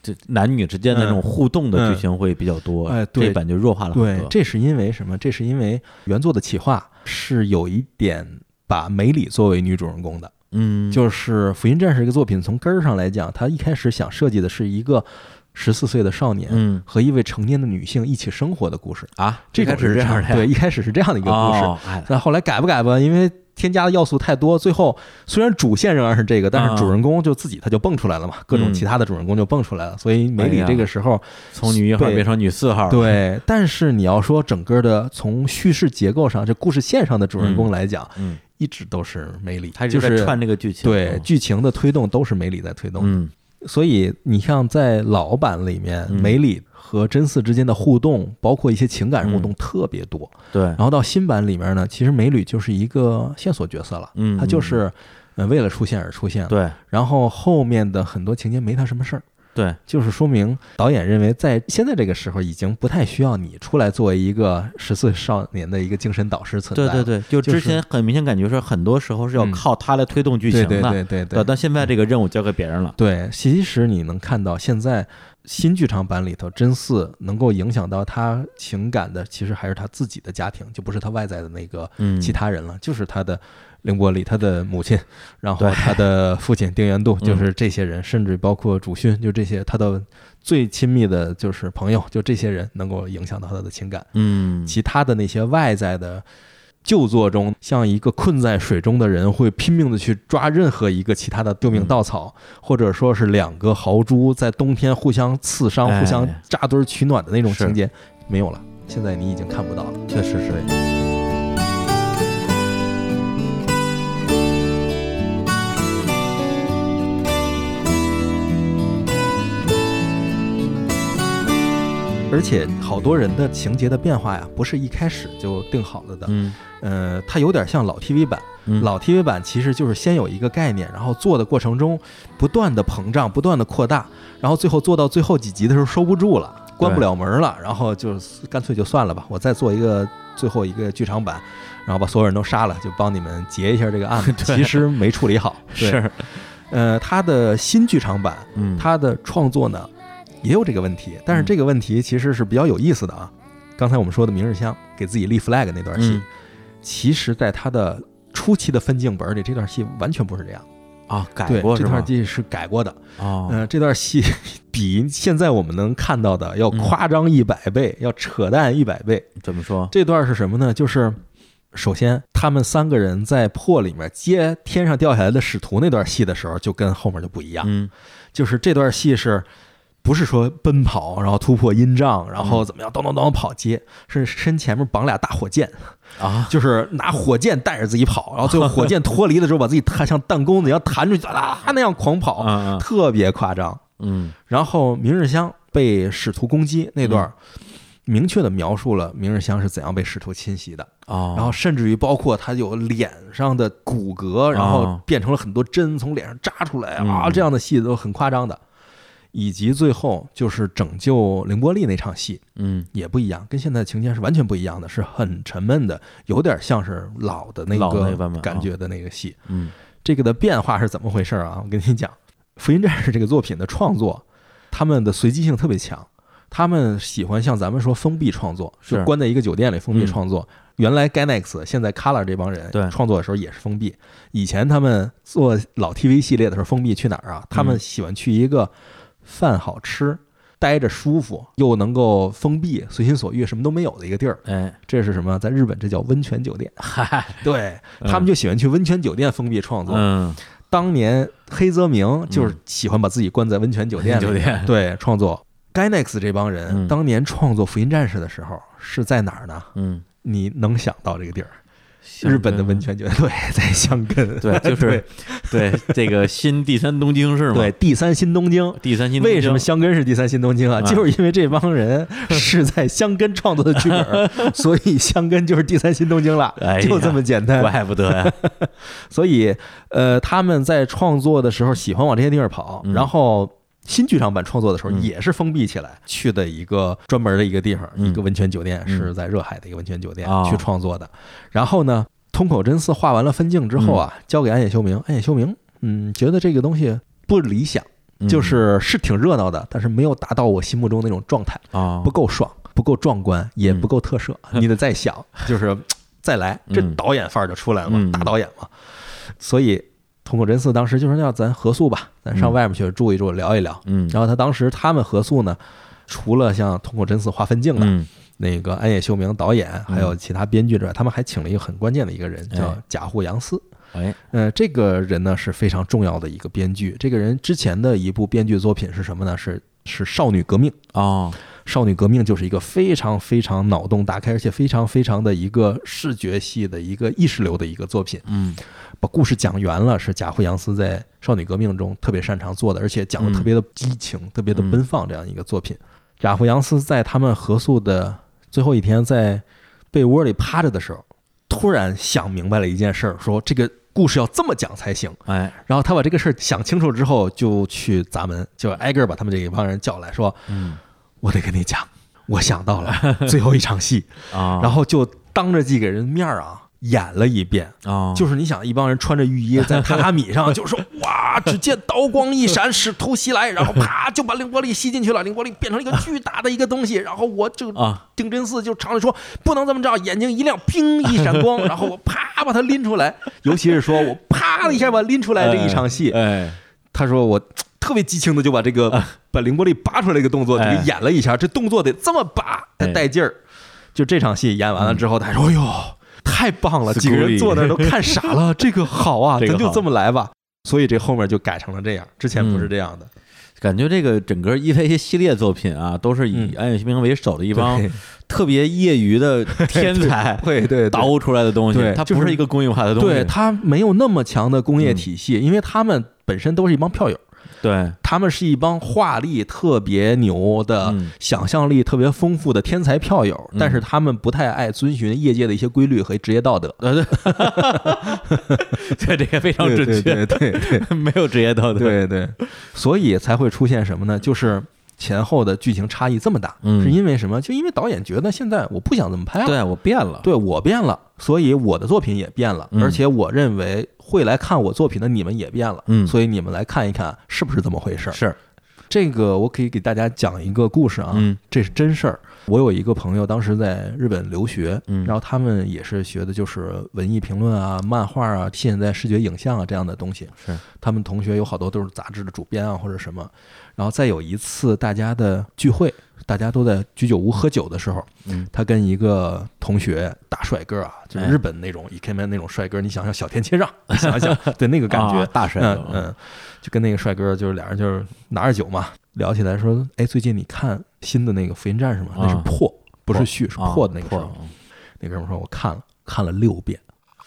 这男女之间的这种互动的剧情会比较多，对这版就弱化了很对，多。这是因为什么？这是因为原作的企划是有一点把梅里作为女主人公的，嗯，就是《福音战士》这个作品从根儿上来讲，他一开始想设计的是一个十四岁的少年嗯和一位成年的女性一起生活的故事。啊，这种开始这样的，对，一开始是这样的一个故事，哦哎，但后来改不改吧？因为添加的要素太多，最后虽然主线仍然是这个，但啊是主人公就自己他就蹦出来了嘛，各种嗯其他的主人公就蹦出来了，所以梅里这个时候从女一号对变成女四号，，对，但是你要说整个的从叙事结构上，这故事线上的主人公来讲，嗯，一直都是梅里，他就是在串这个剧情，对剧情的推动都是梅里在推动，嗯所以你像在老版里面，嗯。梅里和真嗣之间的互动，包括一些情感互动特别多。对，然后到新版里面呢，其实梅里就是一个线索角色了，嗯他就是呃为了出现而出现，对。然后后面的很多情节没他什么事儿。对，就是说明导演认为，在现在这个时候，已经不太需要你出来作为一个十四少年的一个精神导师存在了。对对对，就就是之前很明显感觉是很多时候是要嗯靠他来推动剧情的，对对对对对。但现在这个任务交给别人了，对，其实你能看到现在新剧场版里头，真嗣能够影响到他情感的，其实还是他自己的家庭，就不是他外在的那个嗯，其他人了，就是他的凌波丽，他的母亲，然后他的父亲丁元度，嗯就是这些人，甚至包括主勋，就这些他的最亲密的就是朋友，就这些人能够影响到他的情感。嗯，其他的那些外在的旧作中，像一个困在水中的人会拼命的去抓任何一个其他的救命稻草，或者说是两个豪猪在冬天互相刺伤、哎互相扎堆儿取暖的那种情节，没有了。现在你已经看不到了。确实是。而且好多人的情节的变化呀，不是一开始就定好了的。嗯呃，它有点像老 TV 版，嗯老 TV 版其实就是先有一个概念，然后做的过程中不断的膨胀，不断的扩大，然后最后做到最后几集的时候收不住了，关不了门了，然后就干脆就算了吧，我再做一个最后一个剧场版，然后把所有人都杀了，就帮你们结一下这个案 其实没处理好。对，是呃，他的新剧场版，嗯它的创作呢也有这个问题，但是这个问题其实是比较有意思的啊。刚才我们说的明日香给自己立 flag 那段戏，嗯其实在他的初期的分镜本里，这段戏完全不是这样。啊改过，这段？戏是改过的。哦嗯、这段戏比现在我们能看到的要嗯夸张一百倍，要扯淡一百倍。怎么说？这段是什么呢？就是首先他们三个人在破里面接天上掉下来的使徒那段戏的时候，就跟后面就不一样。嗯就是这段戏是。不是说奔跑，然后突破音障，然后怎么样，咚咚咚跑街，是身前面绑俩大火箭，啊。就是拿火箭带着自己跑，然后最后 火箭脱离了之后，把自己弹像弹弓子一样弹出去，啊那样狂跑，啊啊特别夸张。嗯。然后明日香被使徒攻击那段儿，明确的描述了明日香是怎样被使徒侵袭的，哦，然后甚至于包括他有脸上的骨骼，然后变成了很多针从脸上扎出来啊，嗯。这样的戏都很夸张的。以及最后就是拯救凌波丽那场戏嗯也不一样，跟现在的情节是完全不一样的，是很沉闷的，有点像是老的那个感觉的那个戏。嗯这个的变化是怎么回事啊？我跟你讲，《福音战士》这个作品的创作，他们的随机性特别强。他们喜欢像咱们说封闭创作，是就关在一个酒店里封闭嗯创作。原来 Gainax 现在 Color 这帮人对创作的时候也是封闭。以前他们做老 TV 系列的时候，封闭去哪儿啊？他们喜欢去一个饭好吃、待着舒服，又能够封闭、随心所欲、什么都没有的一个地儿。哎这是什么？在日本这叫温泉酒店。嗨对他们就喜欢去温泉酒店封闭创作。嗯当年黑泽明就是喜欢把自己关在温泉酒店里，酒店对创作。Gainax 这帮人、嗯当年创作《福音战士》的时候是在哪儿呢？嗯你能想到这个地儿？日本的温泉酒店，对，在香根，对就是对 这个新第三东京是吗？对第三新东京。第三新东京为什么香根是第三新东京啊？啊就是因为这帮人是在香根创作的剧本，所以香根就是第三新东京了就这么简单。怪不得呀？所以，呃，他们在创作的时候喜欢往这些地方跑，嗯然后新剧场版创作的时候嗯。也是封闭起来，去的一个专门的一个地方，嗯。一个温泉酒店，嗯。是在热海的一个温泉酒店哦。去创作的。然后呢，通口真司画完了分镜之后啊，嗯。交给安野秀明，安野秀明，嗯，觉得这个东西不理想，嗯。就是是挺热闹的，但是没有达到我心目中那种状态，啊不够爽，不够壮观，也嗯。不够特摄，你得再想，就是 再来，这嗯。导演范儿就出来了嘛，嗯。大导演嘛。所以通过真司当时就说要咱合宿吧，咱上嗯外面去住一住，聊一聊。嗯然后他当时他们合宿呢，除了像通过真司画分镜的、嗯那个安野秀明导演，还有嗯其他编剧之外，他们还请了一个很关键的一个人，叫哎甲户洋司。哎呃，这个人呢是非常重要的一个编剧。这个人之前的一部编剧作品是什么呢？是是《少女革命》。哦《少女革命》就是一个非常非常脑洞大开，而且非常非常的一个视觉系的一个意识流的一个作品。嗯把故事讲圆了，是贾户洋司在《少女革命》中特别擅长做的，而且讲的特别的激情、特别的奔放这样一个作品。贾户洋司在他们合宿的最后一天，在被窝里趴着的时候，突然想明白了一件事儿，说这个故事要这么讲才行。哎然后他把这个事儿想清楚之后，就去砸门，就挨个儿把他们这一帮人叫来说嗯：“我得跟你讲，我想到了最后一场戏。”啊，然后就当着几个人面儿啊演了一遍。啊就是你想，一帮人穿着浴衣 在榻榻米上，就是说哇，只见刀光一闪，使徒袭来，然后 啪就把凌波丽吸进去了，凌波丽变成了一个巨大的一个东西，然后我就啊。丁真寺就常着说不能这么着，眼睛一亮，砰一闪光，然后我啪把它拎出来，尤其是说我啪的一下把他拎出来这一场戏，哎。他说我特别激情的就把这个把凌波丽拔出来这个动作就给哎演了一下，这动作得这么拔才带劲儿。就这场戏演完了之后，他说：“哎呦，太棒了！”几个人坐那儿都看傻了，这个好啊，咱就这么来吧。所以这后面就改成了这样，之前不是这样的。感觉这个整个 EVA 系列作品啊，都是以嗯安野秀明为首的一帮对特别业余的天才会 对对捣鼓出来的东西对，它不是一个工业化的东西。对，它没有那么强的工业体系，因为他们本身都是一帮票友，对，他们是一帮画力特别牛的、嗯想象力特别丰富的天才票友，但是他们不太爱遵循业界的一些规律和职业道德。呃，对，对，这个非常准确，对对对对。没有职业道德，对对，所以才会出现什么呢？就是前后的剧情差异这么大，嗯是因为什么？就因为导演觉得现在我不想这么拍了，对我变了，对我变了，所以我的作品也变了，嗯而且我认为会来看我作品的你们也变了，嗯所以你们来看一看是不是这么回事儿。是，这个我可以给大家讲一个故事啊，嗯这是真事儿。我有一个朋友当时在日本留学，嗯然后他们也是学的就是文艺评论啊、漫画啊、现在视觉影像啊这样的东西。是，他们同学有好多都是杂志的主编啊或者什么。然后再有一次大家的聚会，大家都在居酒屋喝酒的时候，嗯。他跟一个同学大帅哥啊，就日本那种 e k 那种帅哥，你想想小田切让，你 想想，对那个感觉，啊大帅嗯哥，嗯，就跟那个帅哥就是俩人就是拿着酒嘛，聊起来说，哎，最近你看新的那个福音战士吗？那是啊破，不是续，是啊破的那个。那哥们儿说，我看了，看了六遍。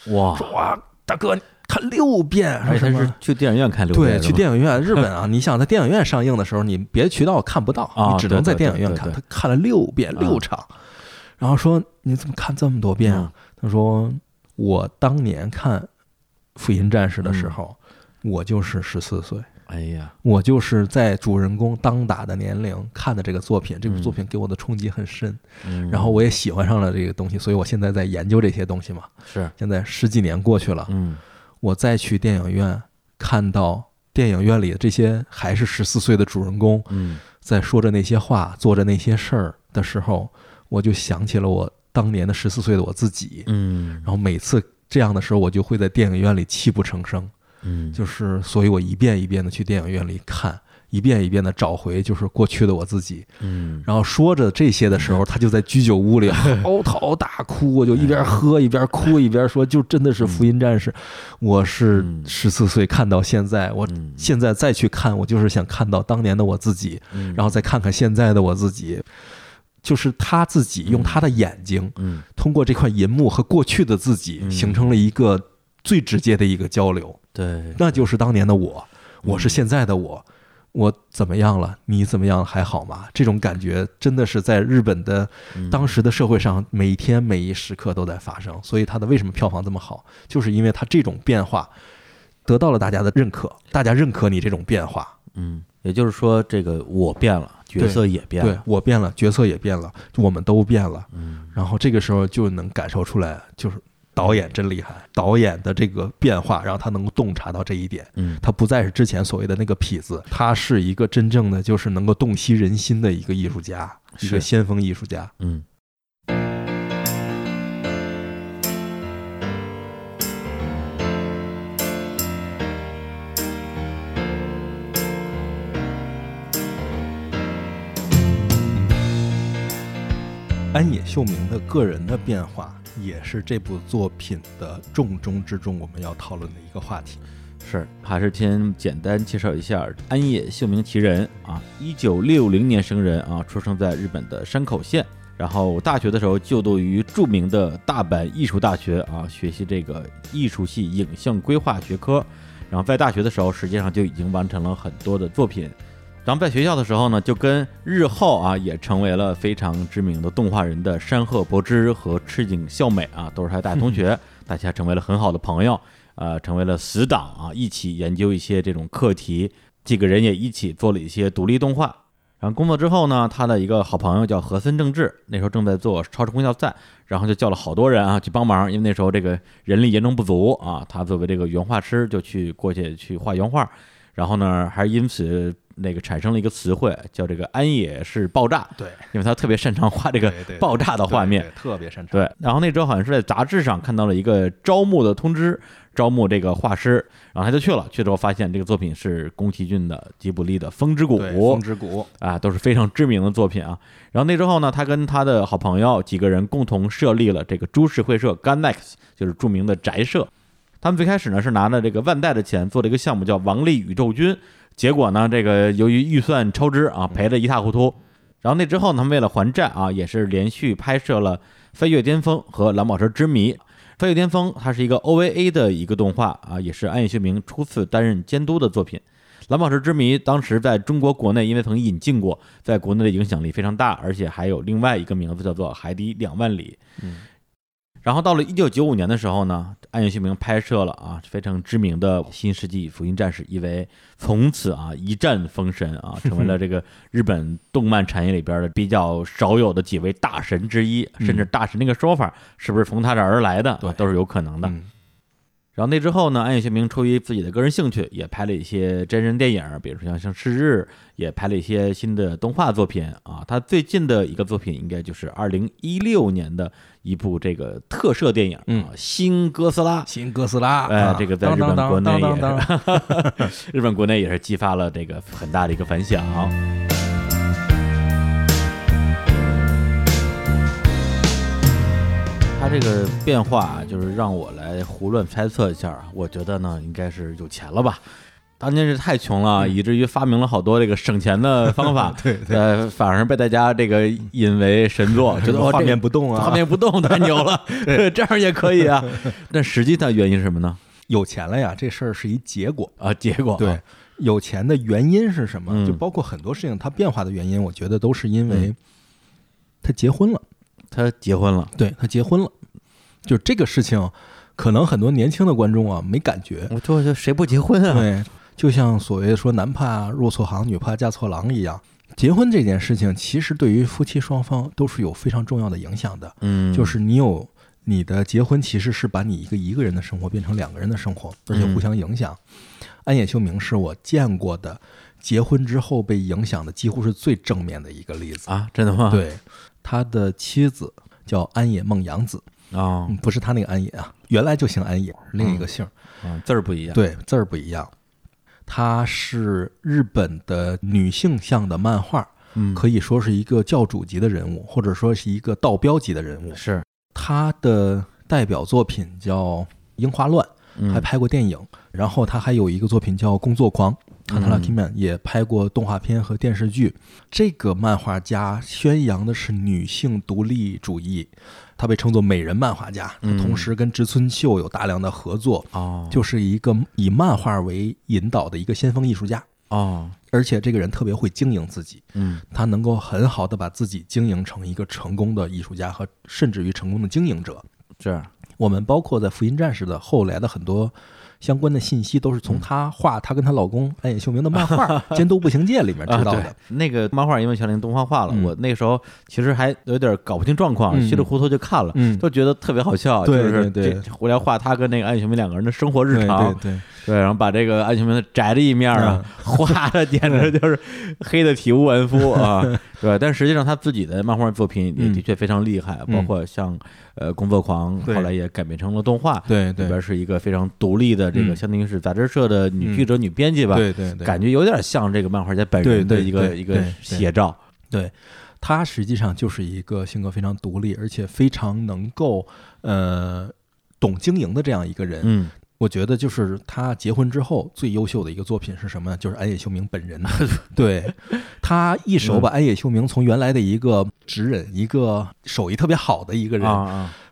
哇，哇，大哥，你看六遍，而且是？去电影院看六遍对，去电影院，日本啊，你想在电影院上映的时候，你别的渠道看不到，啊你只能在电影院看。他看了六遍，啊六场，然后说你怎么看这么多遍啊？他说我当年看《福音战士》的时候，我就是十四岁。哎呀，我就是在主人公当打的年龄看的这个作品，这部嗯。作品给我的冲击很深，嗯。然后我也喜欢上了这个东西，所以我现在在研究这些东西嘛。是，现在十几年过去了，嗯我再去电影院看到电影院里的这些还是十四岁的主人公嗯在说着那些话、做着那些事儿的时候，我就想起了我当年的十四岁的我自己。嗯然后每次这样的时候，我就会在电影院里泣不成声。嗯，就是，所以我一遍一遍的去电影院里看，一遍一遍的找回就是过去的我自己。嗯。然后说着这些的时候，他就在居酒屋里 嚎啕大哭，我就一边喝一边哭一边说，就真的是福音战士，我是嗯。十四岁看到现在，我嗯。现在再去看，我就是想看到当年的我自己，嗯。然后再看看现在的我自己。就是他自己用他的眼睛，嗯。通过这块银幕和过去的自己，嗯。形成了一个最直接的一个交流。对，那就是当年的我，我是现在的我，我怎么样了？你怎么样？还好吗？这种感觉真的是在日本的嗯当时的社会上，每一天每一时刻都在发生。所以它的为什么票房这么好，就是因为它这种变化得到了大家的认可，大家认可你这种变化。嗯，也就是说，这个我变了，角色也变对了，我变了，角色也变了，我们都变了。嗯然后这个时候就能感受出来，就是导演真厉害，导演的这个变化让他能够洞察到这一点。嗯他不再是之前所谓的那个痞子，他是一个真正的就是能够洞悉人心的一个艺术家，一个先锋艺术家。嗯安野秀明的个人的变化，也是这部作品的重中之重，我们要讨论的一个话题。是，还是先简单介绍一下安野秀明其人啊，一九六零年生人啊，出生在日本的山口县，然后大学的时候就读于著名的大阪艺术大学啊，学习这个艺术系影像规划学科，然后在大学的时候，实际上就已经完成了很多的作品。然后在学校的时候呢，就跟日后啊也成为了非常知名的动画人的山贺博之和赤井孝美啊，都是他的大同学，大家成为了很好的朋友。呃，成为了死党啊，一起研究一些这种课题，几个人也一起做了一些独立动画。然后工作之后呢，他的一个好朋友叫和森正治，那时候正在做超时空要塞，然后就叫了好多人啊去帮忙，因为那时候这个人力严重不足啊，他作为这个原画师就去过去去画原画，然后呢，还因此那个产生了一个词汇叫这个安野是爆炸，对，因为他特别擅长画这个爆炸的画面，对特别擅长。对，然后那周好像是在杂志上看到了一个招募的通知，招募这个画师，然后他就去了。去之后发现这个作品是宫崎骏的吉卜力的《风之谷》，风之谷，啊，都是非常知名的作品啊。然后那之后呢，他跟他的好朋友几个人共同设立了这个株式会社 Ganex，就是著名的宅社。他们最开始呢是拿了这个万代的钱做了一个项目叫《王力宇宙军》，结果呢，这个由于预算超支啊，赔得一塌糊涂。然后那之后呢，他们为了还债啊，也是连续拍摄了《飞跃巅峰》和《蓝宝石之谜》。《飞跃巅峰》它是一个 OVA 的一个动画啊，也是安野秀明初次担任监督的作品。《蓝宝石之谜》当时在中国国内因为曾引进过，在国内的影响力非常大，而且还有另外一个名字叫做《海底两万里》。嗯，然后到了一九九五年的时候呢，安野秀明拍摄了啊非常知名的《新世纪福音战士》EVA，从此啊一战封神啊，成为了这个日本动漫产业里边的比较少有的几位大神之一，甚至大神那个说法是不是从他这儿而来的，都是有可能的。嗯然后那之后呢，安野秀明出于自己的个人兴趣，也拍了一些真人电影，比如说像像《赤日》，也拍了一些新的动画作品啊。他最近的一个作品应该就是二零一六年的一部这个特摄电影啊，嗯新哥斯拉》。新哥斯拉，哎啊这个在日本国内也是 日本国内也是激发了这个很大的一个反响。他这个变化啊就是让我来胡乱猜测一下啊，我觉得呢应该是有钱了吧。当年是太穷了，以至于发明了好多这个省钱的方法，对对呃，反而被大家这个引为神作，觉得哇画这面不动啊，画面不动 太牛了，这样也可以啊。但实际的原因是什么呢？有钱了呀，这事儿是一结果。啊，结果啊对，有钱的原因是什么？嗯就包括很多事情它变化的原因，我觉得都是因为嗯他结婚了。他结婚了，对他结婚了，就这个事情，可能很多年轻的观众啊没感觉。我就就谁不结婚啊？对，就像所谓说男怕入错行，女怕嫁错郎一样。结婚这件事情，其实对于夫妻双方都是有非常重要的影响的。嗯，就是你有你的结婚，其实是把你一个一个人的生活变成两个人的生活，而且互相影响。安野秀明是我见过的结婚之后被影响的几乎是最正面的一个例子。啊，真的吗？对，他的妻子叫安野梦洋子，啊嗯，不是他那个安野啊，原来就姓安野，另一个姓字儿不一样。，对，字儿不一样。她是日本的女性向的漫画，嗯，可以说是一个教主级的人物，或者说是一个道标级的人物。是，她的代表作品叫《樱花乱》，嗯还拍过电影。然后她还有一个作品叫《工作狂》。卡特拉嗯基曼也拍过动画片和电视剧。这个漫画家宣扬的是女性独立主义，他被称作美人漫画家。同时跟植村秀有大量的合作，哦，就是一个以漫画为引导的一个先锋艺术家。哦，而且这个人特别会经营自己，嗯他能够很好的把自己经营成一个成功的艺术家和甚至于成功的经营者。是，我们包括在《福音战士》的后来的很多相关的信息，都是从她画她跟她老公安野秀明的漫画 《监督步行街》里面知道啊的。对。那个漫画因为全林动画化了，嗯。我那个时候其实还有点搞不清状况，嗯。稀里糊涂就看了，嗯。就觉得特别好笑，对就是对回来画他跟那个安秀明两个人的生活日常，对对对，然后把这个安秀明的宅的一面啊，画的简直就是黑的体无完肤 啊，对，但实际上他自己的漫画作品也嗯。的确非常厉害，嗯。包括像呃工作狂，后来也改编成了动画，对对里边是一个非常独立的这个，嗯。相当于是杂志社的女记者、女编辑吧，对对对，感觉有点像这个漫画家本人的一个对一个对对。写照。对，他实际上就是一个性格非常独立，而且非常能够呃懂经营的这样一个人。嗯，我觉得就是他结婚之后最优秀的一个作品是什么呢？就是安野秀明本人。对他一手把安野秀明从原来的一个直人、一个手艺特别好的一个人，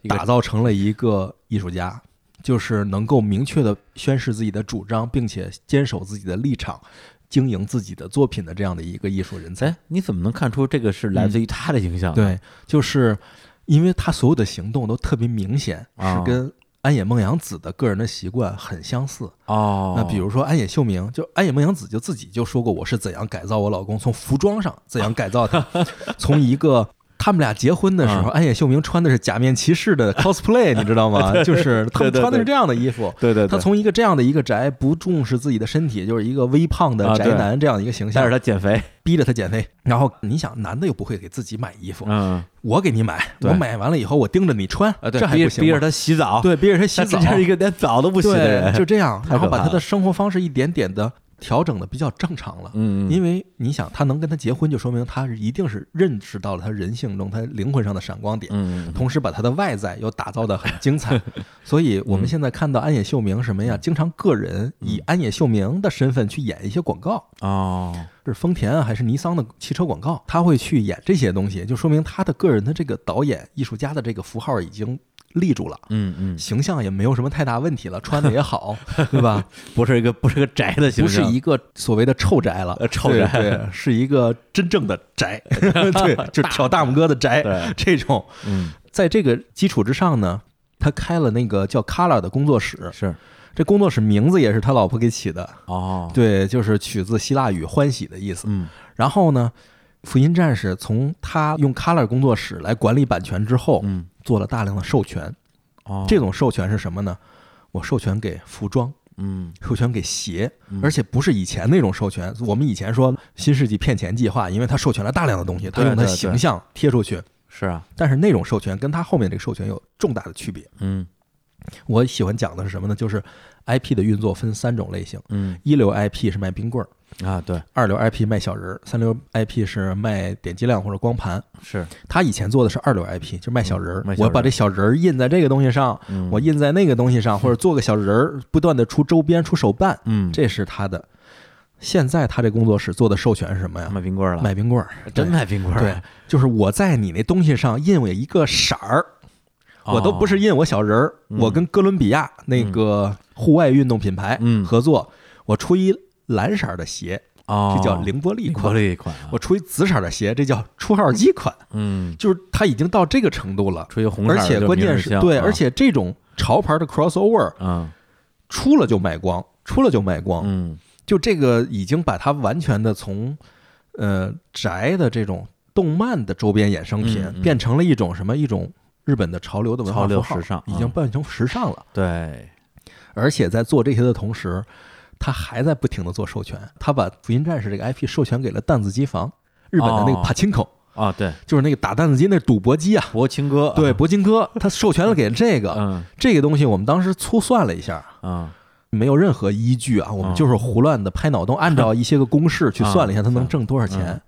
打造成了一个艺术家，就是能够明确的宣示自己的主张，并且坚守自己的立场，经营自己的作品的这样的一个艺术人才。哎，你怎么能看出这个是来自于他的影响？，对，就是因为他所有的行动都特别明显，啊是跟安野梦洋子的个人的习惯很相似。哦，那比如说安野秀明，就安野梦洋子就自己就说过，我是怎样改造我老公，从服装上怎样改造他，从一个。他们俩结婚的时候，啊。安野秀明穿的是假面骑士的 cosplay，你知道吗？就是他们穿的是这样的衣服。对对对，他从一个这样的一个宅，不重视自己的身体，就是一个微胖的宅男这样的一个形象但是，他减肥，逼着他减肥。然后你想，男的又不会给自己买衣服，嗯。我给你买，我买完了以后我盯着你穿，这还不行？逼逼着他洗澡，，对，逼着他洗澡，这是一个连澡都不洗的对，人，就这样，然后把他的生活方式一点点的调整的比较正常了。嗯，嗯，因为你想，他能跟他结婚，就说明他一定是认识到了他人性中他灵魂上的闪光点，同时把他的外在又打造的很精彩。所以我们现在看到安野秀明什么呀？经常个人以安野秀明的身份去演一些广告，哦，是丰田啊还是尼桑的汽车广告，他会去演这些东西，就说明他的个人的这个导演艺术家的这个符号已经立住了。嗯嗯，形象也没有什么太大问题了，穿的也好，对吧？不是一个不是个宅的形象，不是一个所谓的臭宅了。呃，臭宅。对对，是一个真正的宅，对，就是挑大拇哥的宅，对。这种。嗯。在这个基础之上呢，他开了那个叫 Color 的工作室，是。这工作室名字也是他老婆给起的，哦，对，就是取自希腊语“欢喜”的意思。嗯。然后呢，福音战士从他用 Color 工作室来管理版权之后，嗯做了大量的授权。哦，这种授权是什么呢？我授权给服装，嗯授权给鞋，嗯而且不是以前那种授权。我们以前说新世纪骗钱计划，因为他授权了大量的东西，他用他对对对形象贴出去。是啊，但是那种授权跟他后面这个授权有重大的区别。嗯我喜欢讲的是什么呢？就是 IP 的运作分三种类型：嗯一流 IP 是卖冰棍儿，啊，对，二流 IP 卖小人儿，三流 IP 是卖点击量或者光盘。是他以前做的是二流 IP，就卖小人儿我把这小人儿印在这个东西上，嗯我印在那个东西上，或者做个小人儿，不断的出周边、出手办，嗯，这是他的。现在他这工作室做的授权是什么呀？卖冰棍儿了，卖冰棍儿，真卖冰棍儿，对，就是我在你那东西上印我一个色儿，我都不是印我小人儿，我跟哥伦比亚那个户外运动品牌嗯合作，我出一蓝色儿的鞋，哦，这叫凌波丽凌波款；丽款啊，我出一紫色儿的鞋，这叫出号机款。嗯，就是它已经到这个程度了，吹红色而且关键是对，啊而且这种潮牌的 crossover 嗯出了就卖光，出了就卖光，嗯就这个已经把它完全的从呃宅的这种动漫的周边衍生品嗯嗯变成了一种什么一种日本的潮流的文化潮流符号时尚已经嗯。变成时尚了。对，而且在做这些的同时，他还在不停的做授权，他把《福音战士》这个 IP 授权给了弹子机房，日本的那个哦。帕青口，啊对，就是那个打弹子机那赌博机啊。博青哥，对，啊铂金哥，他授权了给这个，嗯。这个东西我们当时粗算了一下，啊没有任何依据啊，我们嗯就是胡乱的拍脑洞，按照一些个公式去算了一下，嗯。他能挣多少钱。嗯，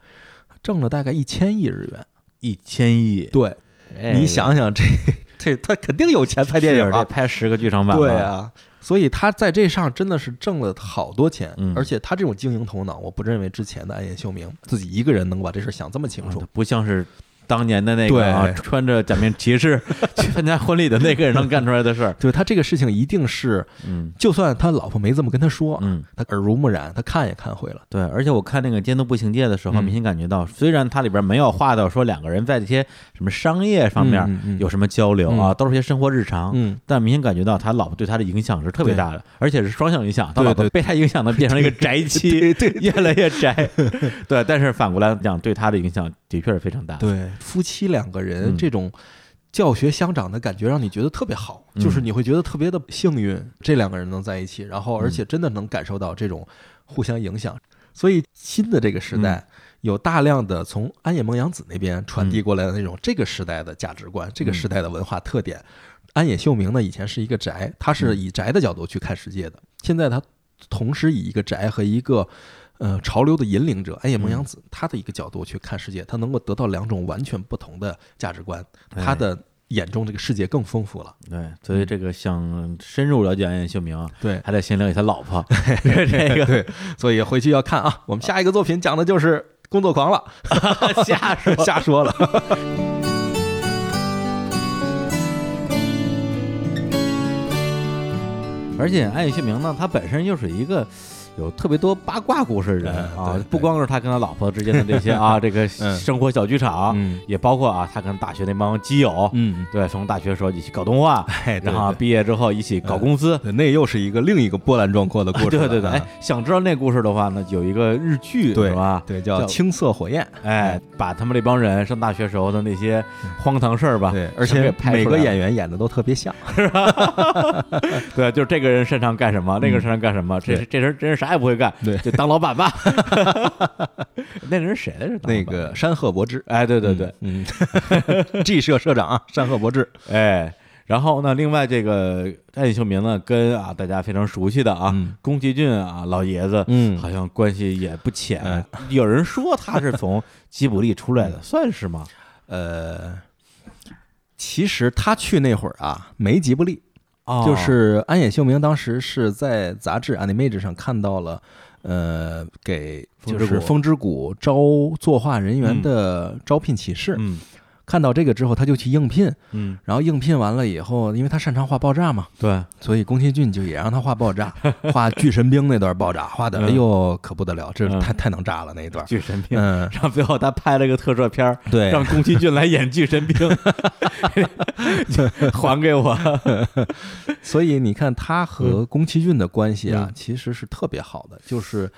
挣了大概一千亿日元。一千亿，对，哎你想想这 这他肯定有钱拍电影啊，拍十个剧场版了，对啊，所以他在这上真的是挣了好多钱嗯，而且他这种经营头脑，我不认为之前的暗夜秀明自己一个人能把这事想这么清楚嗯。不像是当年的那个啊，穿着假面骑士 去参加婚礼的那个人能干出来的事儿。对他这个事情一定是，嗯。就算他老婆没这么跟他说，嗯，他耳濡目染，他看也看会了。对，而且我看那个《监督步行街》的时候，嗯。明显感觉到，虽然它里边没有画到说两个人在这些什么商业方面有什么交流啊，嗯都是些生活日常，嗯，但明显感觉到他老婆对他的影响是特别大的，而且是双向影响。他对老婆对被他影响的变成了一个宅妻，对对。越来越宅。对，但是反过来讲，对他的影响的确是非常大。，对，夫妻两个人嗯。这种教学相长的感觉，让你觉得特别好，嗯就是你会觉得特别的幸运，这两个人能在一起，然后而嗯。且真的能感受到这种互相影响。所以新的这个时嗯。代，有大量的从安野梦洋子那边传递过来的那种这个时代的价值观，这个时代的文化特点。安野秀明呢，以前是一个宅，他是以宅的角度去看世界的，现在他同时以一个宅和一个呃潮流的引领者安野梦洋子他的一个角度去看世界，他能够得到两种完全不同的价值观，哎他的眼中这个世界更丰富了。对，所以这个想深入了解安野秀明，对还得先了解他老婆。这个 对，所以回去要看啊。我们下一个作品讲的就是工作狂了，瞎说 瞎说了。而且安野秀明呢，他本身又是一个有特别多八卦故事的人啊不光是他跟他老婆之间的这些啊，这个嗯生活小剧场，嗯也包括啊，他跟大学那帮基友，嗯，对，从大学时候一起搞动画，哎，然后毕业之后一起搞公司。对那又是一个另一个波澜壮阔的故事了。对对对，啊哎，想知道那故事的话呢，有一个日剧对是吧？对，叫叫《青色火焰》。哎，把他们这帮人上大学时候的那些荒唐事儿吧，对，而且每个演员演的都特别像。对，就是这个人擅长干什么，那个人擅长干什么，这这人真是啥也不会干，对就当老板吧。那人谁来着？那个山鹤博之，哎，对对对，嗯，G 社社长啊，山鹤博之。哎，然后呢，另外这个安野秀明呢，跟啊大家非常熟悉的啊嗯宫崎骏啊老爷子，嗯好像关系也不浅哎。有人说他是从 吉卜力出来嗯的，算是吗？呃，其实他去那会儿啊，没吉卜力，哦。就是安野秀明当时是在杂志《Animage》上看到了呃，给就是风之谷招作画人员的招聘启事。嗯看到这个之后，他就去应聘，嗯，然后应聘完了以后，因为他擅长画爆炸嘛，对，所以宫崎骏就也让他画爆炸，画巨神兵那段爆炸，画的嗯。哎呦可不得了，这嗯。太太能炸了那一段。巨神兵。嗯，然后最后他拍了个特摄片儿，对，让宫崎骏来演巨神兵，还给我。所以你看他和宫崎骏的关系啊，嗯。其实是特别好的，就是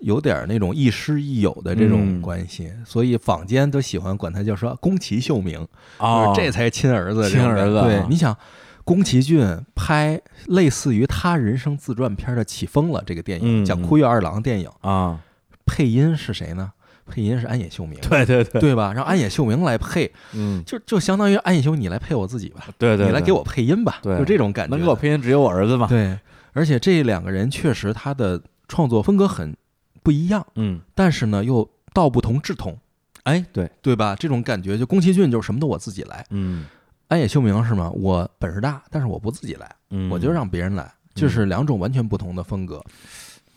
有点那种亦师亦友的这种嗯关系，所以坊间都喜欢管他叫说宫崎秀明，哦就是这才是亲儿子，亲儿子啊对，你想。宫崎骏拍类似于他人生自传片的《起风了》这个电影，嗯讲枯月二郎电影，啊，配音是谁呢？配音是安野秀明，对对对，对吧？让安野秀明来配，嗯，就就相当于安野秀明，你来配我自己吧，对对，对你来给我配音吧，对就这种感觉。能给我配音只有我儿子嘛。对，而且这两个人确实他的创作风格很不一样，嗯，但是呢又道不同志同，哎，对，对吧？这种感觉，就宫崎骏就是什么都我自己来，嗯。安野秀明是吗？我本事大，但是我不自己来，嗯，我就让别人来，就是两种完全不同的风格。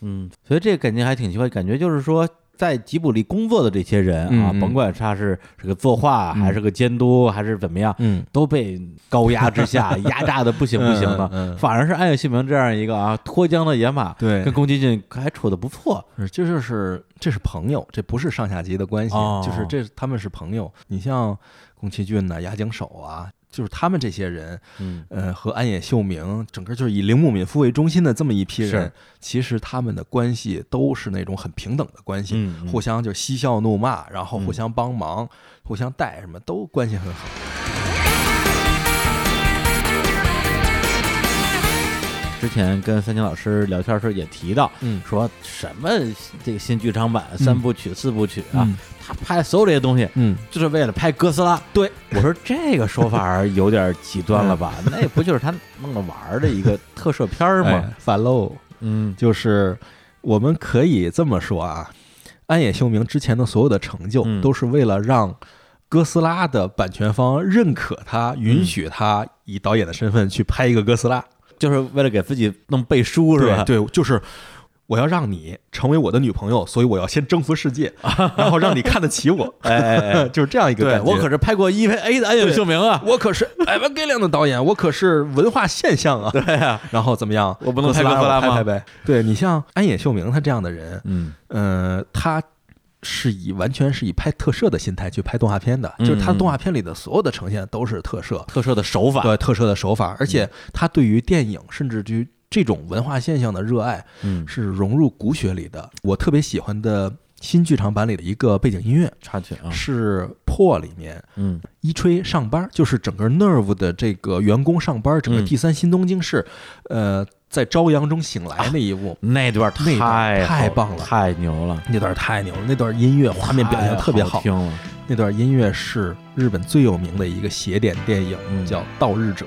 嗯，所以这个感觉还挺奇怪，感觉就是说，在吉卜力工作的这些人啊，甭管他是这个作画，嗯还是个监督，还是怎么样，嗯，都被高压之下 压榨的不行不行的。反而是安野秀明这样一个啊脱缰的野马，对跟宫崎骏还处的不错。这就是这是朋友，这不是上下级的关系，哦就是这他们是朋友。你像宫崎骏呐、押井守啊，就是他们这些人，嗯。呃，和安野秀明，整个就是以铃木敏夫为中心的这么一批人，其实他们的关系都是那种很平等的关系，嗯嗯。互相就嬉笑怒骂，然后嗯。互相帮忙，互相带，什么都关系很好。之前跟三清老师聊天的时候也提到，嗯说什么这个新剧场版三部曲、四部曲啊，嗯他拍所有这些东西嗯，就是为了拍哥斯拉。对，我说这个说法有点极端了吧？那不就是他弄着玩儿的一个特摄片儿吗？哎，反喽，嗯就是我们可以这么说啊，安野秀明之前的所有的成就嗯都是为了让。哥斯拉的版权方认可他，允许他以导演的身份去拍一个哥斯拉，就是为了给自己弄背书是吧？对，对，就是我要让你成为我的女朋友，所以我要先征服世界，然后让你看得起我，哎哎哎，就是这样一个对感觉。我可是拍过 EVA 的安野秀明啊，我可是艾文盖亮的导演，我可是文化现象啊。对呀，然后怎么样？我不能拍哥斯拉吗拍拍呗。对你像安野秀明他这样的人，嗯呃，他是以完全是以拍特摄的心态去拍动画片的，嗯就是他动画片里的所有的呈现都是特摄，特摄的手法，对特摄的手法，而且他对于电影甚至于这种文化现象的热爱嗯，是融入骨血里的。我特别喜欢的新剧场版里的一个背景音乐插曲啊，是《破》里面嗯。一吹上班，就是整个 Nerve 的这个员工上班，整个嗯。第三新东京市，呃，在朝阳中醒来那一幕。那段那段太太棒了。太牛了，那段太牛了，那段音乐画面表现特别好。太听了，那段音乐是日本最有名的一个邪典电影，嗯。叫《盗日者》。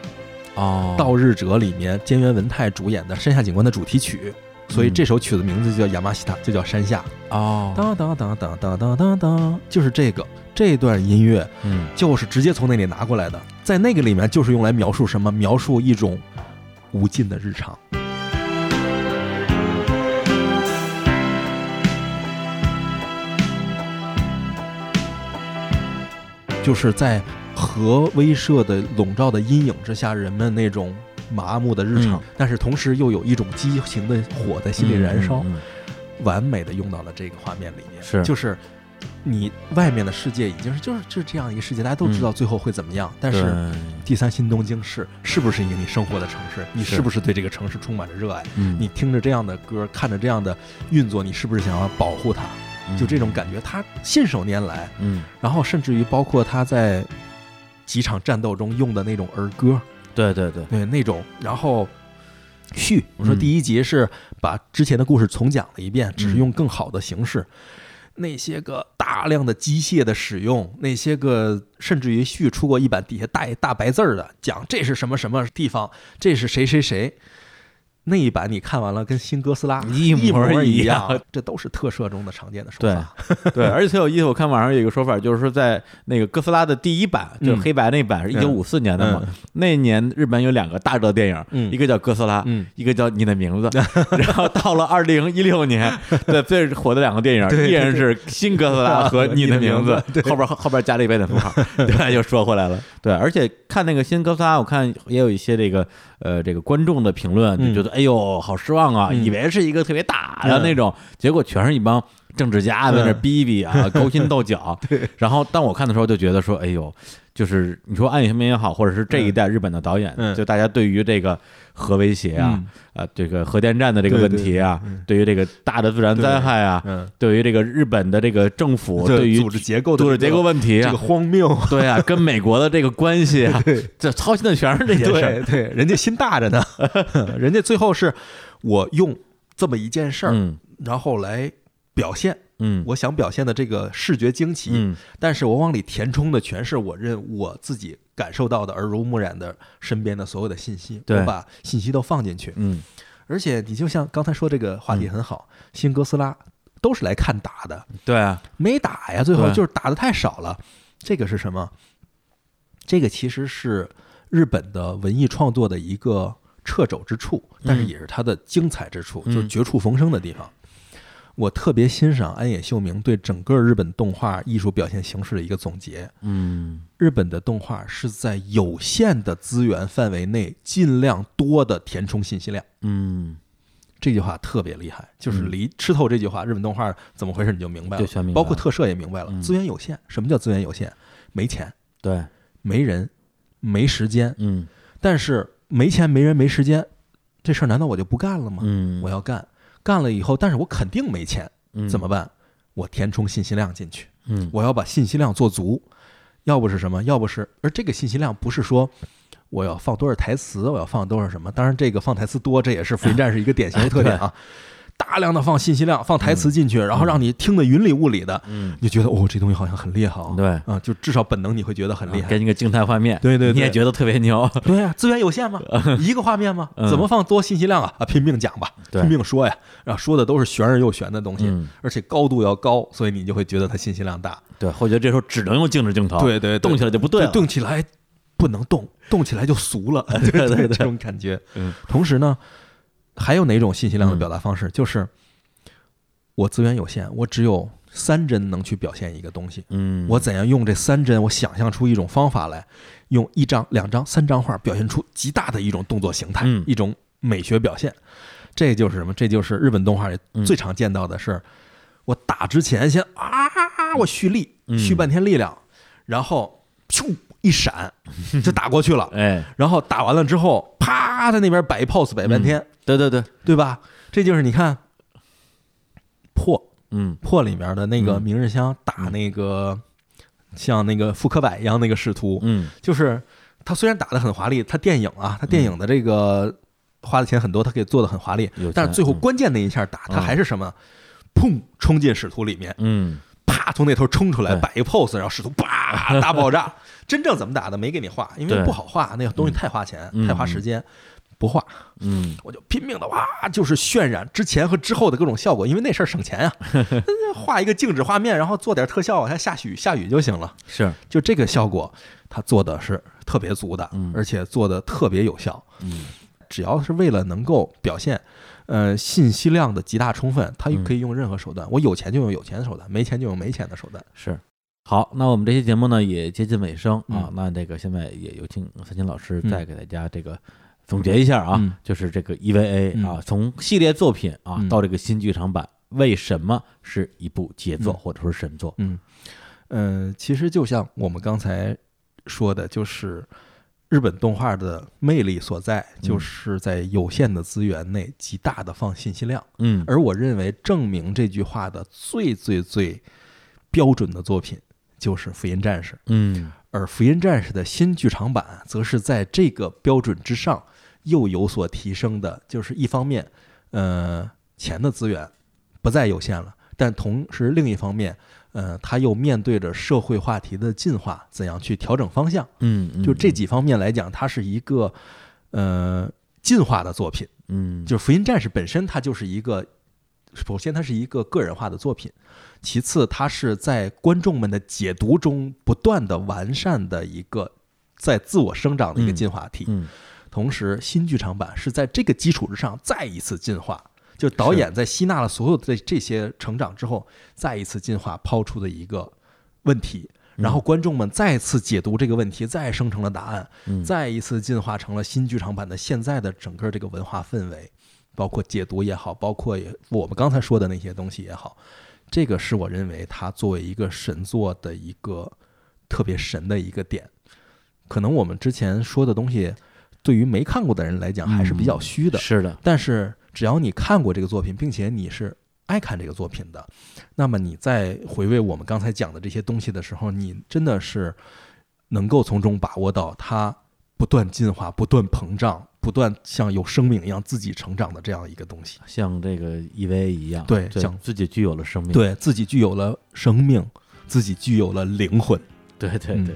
哦《盗日者》里面菅原文太主演的《山下警官》的主题曲，所以嗯这首曲子名字就叫亚麻西塔，就叫山下。哦，当当当当当当当当，就是这个这段音乐嗯就是直接从那里拿过来的，在那个里面就是用来描述什么？描述一种无尽的日常。就是在核威慑的笼罩的阴影之下，人们那种麻木的日常，嗯但是同时又有一种激情的火在心里燃烧。嗯嗯嗯完美的用到了这个画面里面，是就是你外面的世界已经是就是就是这样一个世界，大家都知道最后会怎么样，但是第三新东京市是不是一个你生活的城市？你是是不是对这个城市充满着热爱？嗯你听着这样的歌，看着这样的运作，你是不是想要保护它？就这种感觉，他信手拈来，嗯，然后甚至于包括他在几场战斗中用的那种儿歌，对对对，对那种，然后续，我说嗯。第一集是把之前的故事重讲了一遍，只是嗯用更好的形式。那些个大量的机械的使用，那些个甚至于续出过一版底下大大白字儿的讲这是什么什么地方，这是谁谁谁，那一版你看完了，跟新哥斯拉一一模一一样这都是特摄中的常见的手法。对，而且特有意思。我看网上有一个说法，就是说在那个哥斯拉的第一版，就是嗯黑白那版是一九五四年的嘛，那年日本有两个大热电影，嗯一个叫哥斯拉，嗯一个叫你的名字。然后到了二零一六年，对最火的两个电影 依然是新哥斯拉和你的名字后边后边加了一标点符号，对，又说回来了。对，而且看那个新哥斯拉，我看也有一些这个呃这个观众的评论，就觉得哎呦好失望啊，嗯以为是一个特别大的那种，结果全是一帮。政治家在那逼逼啊，勾心斗角。对。然后当我看的时候，就觉得说，哎呦，就是你说安野秀明也好，或者是这一代日本的导演，嗯。就大家对于这个核威胁啊，啊，这个核电站的这个问题啊，对于这个大的自然灾害啊，嗯，对于这个日本的这个政府，对于组织结构的组织结构问题啊这个，荒谬。对啊，跟美国的这个关系啊，这操心的全是这些事儿。对对，人家心大着呢，人家最后是我用这么一件事儿，嗯。然后来表现嗯，我想表现的这个视觉惊奇，嗯但是我往里填充的全是我认我自己感受到的耳濡目染的身边的所有的信息，对我把信息都放进去。嗯而且你就像刚才说这个话题很好，新哥斯拉都是来看打的，对啊，没打呀，最后就是打的太少了。这个是什么？这个其实是日本的文艺创作的一个掣肘之处，但是也是它的精彩之处，嗯就是绝处逢生的地方。我特别欣赏安野秀明对整个日本动画艺术表现形式的一个总结。嗯日本的动画是在有限的资源范围内，尽量多的填充信息量。嗯，这句话特别厉害，就是嗯离吃透这句话，日本动画怎么回事你就明白了，就全明白了包括特摄也明白了，嗯资源有限。什么叫资源有限？没钱、对，没人、没时间。嗯但是没钱、没人、没时间，这事儿难道我就不干了吗？嗯，我要干，干了以后，但是我肯定没钱，嗯怎么办？我填充信息量进去，嗯我要把信息量做足。要不是什么？要不是，而这个信息量不是说我要放多少台词，我要放多少什么？当然，这个放台词多，这也是《福音战士》一个典型的特点啊。大量的放信息量，放台词进去，然后让你听得云里雾里的，嗯，你就觉得哦，这东西好像很厉害啊。对，啊，就至少本能你会觉得很厉害。给你个静态画面，对对对你也觉得特别牛。对呀、资源有限吗？一个画面吗？嗯怎么放多信息量啊？啊，拼命讲吧，拼命说呀，然后说的都是玄而又玄的东西，嗯而且高度要高，所以你就会觉得它信息量大。对，会觉得这时候只能用静止镜头，对对对动起来就不对了。动起来不能动，动起来就俗了，对对对 这种感觉。嗯，同时呢，还有哪种信息量的表达方式？就是我资源有限，我只有三帧能去表现一个东西。嗯，我怎样用这三帧，我想象出一种方法来，用一张、两张、三张画表现出极大的一种动作形态，嗯一种美学表现。这就是什么？这就是日本动画里嗯最常见到的是，我打之前先啊，我蓄力，嗯蓄半天力量，然后咻一闪 就打过去了，哎，然后打完了之后，啪在那边摆一 pose 摆半天，对对对，对吧？这就是你看破嗯。破里面的那个嗯。明日香打那个像那个复刻版一样那个使徒，嗯。就是他虽然打的很华丽，他电影啊，他电影的这个花的钱很多，他可以做的很华丽，但是最后嗯。关键那一下打，他嗯还是什么？砰，冲进使徒里面，嗯。啪从那头冲出来，摆一 pose，然后使徒啪大爆炸。真正怎么打的没给你画，因为不好画，那个东西太花钱，嗯太花时间，不画。嗯我就拼命的哇，就是渲染之前和之后的各种效果，因为那事儿省钱呀、画一个静止画面，然后做点特效，往下雨下雨就行了。是，就这个效果，它做的是特别足的嗯，而且做的特别有效。嗯只要是为了能够表现，呃，信息量的极大充分，它嗯可以用任何手段。我有钱就用有钱的手段，没钱就用没钱的手段。是。好，那我们这期节目呢也接近尾声啊嗯，那这个现在也有请三清老师嗯。再给大家这个总结一下啊嗯，就是这个 EVA 嗯。啊，从系列作品啊嗯。到这个新剧场版，为什么是一部杰作嗯。或者说是神作？嗯，呃，其实就像我们刚才说的，就是日本动画的魅力所在，就是在有限的资源内极大的放信息量。嗯。而我认为证明这句话的最最最标准的作品就是《福音战士》，嗯而《福音战士》的新剧场版则是在这个标准之上又有所提升的。就是一方面，呃，钱的资源不再有限了，但同时另一方面，呃，他又面对着社会话题的进化，怎样去调整方向？嗯，嗯就这几方面来讲，它是一个呃进化的作品。嗯，就是《福音战士》本身，它就是一个，首先它是一个个人化的作品，其次它是在观众们的解读中不断的完善的一个在自我生长的一个进化体。嗯同时，新剧场版是在这个基础之上再一次进化，就导演在吸纳了所有的这些成长之后，再一次进化抛出的一个问题。然后观众们再次解读这个问题，再生成了答案，嗯再一次进化成了新剧场版的现在的整个这个文化氛围，包括解读也好，包括也我们刚才说的那些东西也好，这个是我认为它作为一个神作的一个特别神的一个点。可能我们之前说的东西，对于没看过的人来讲还是比较虚的，是的，但是只要你看过这个作品，并且你是爱看这个作品的，那么你在回味我们刚才讲的这些东西的时候，你真的是能够从中把握到它不断进化、不断膨胀、不断像有生命一样自己成长的这样一个东西。像这个 EVA 一样，对像自己具有了生命，对自己具有了生命，自己具有了灵魂。对对嗯对。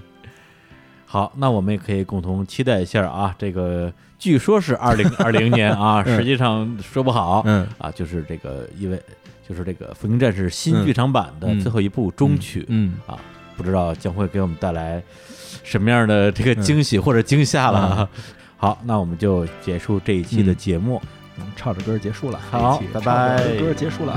好，那我们也可以共同期待一下啊，这个据说是二零 二零年啊，嗯实际上说不好，嗯啊，就是这个因为就是这个《福音战士》新嗯剧场版的嗯最后一部终曲，嗯，啊，不知道将会给我们带来什么样的这个惊喜或者惊吓了啊。好，那我们就结束这一期的嗯节目。嗯唱着歌结束了。好拜拜唱着歌结束了。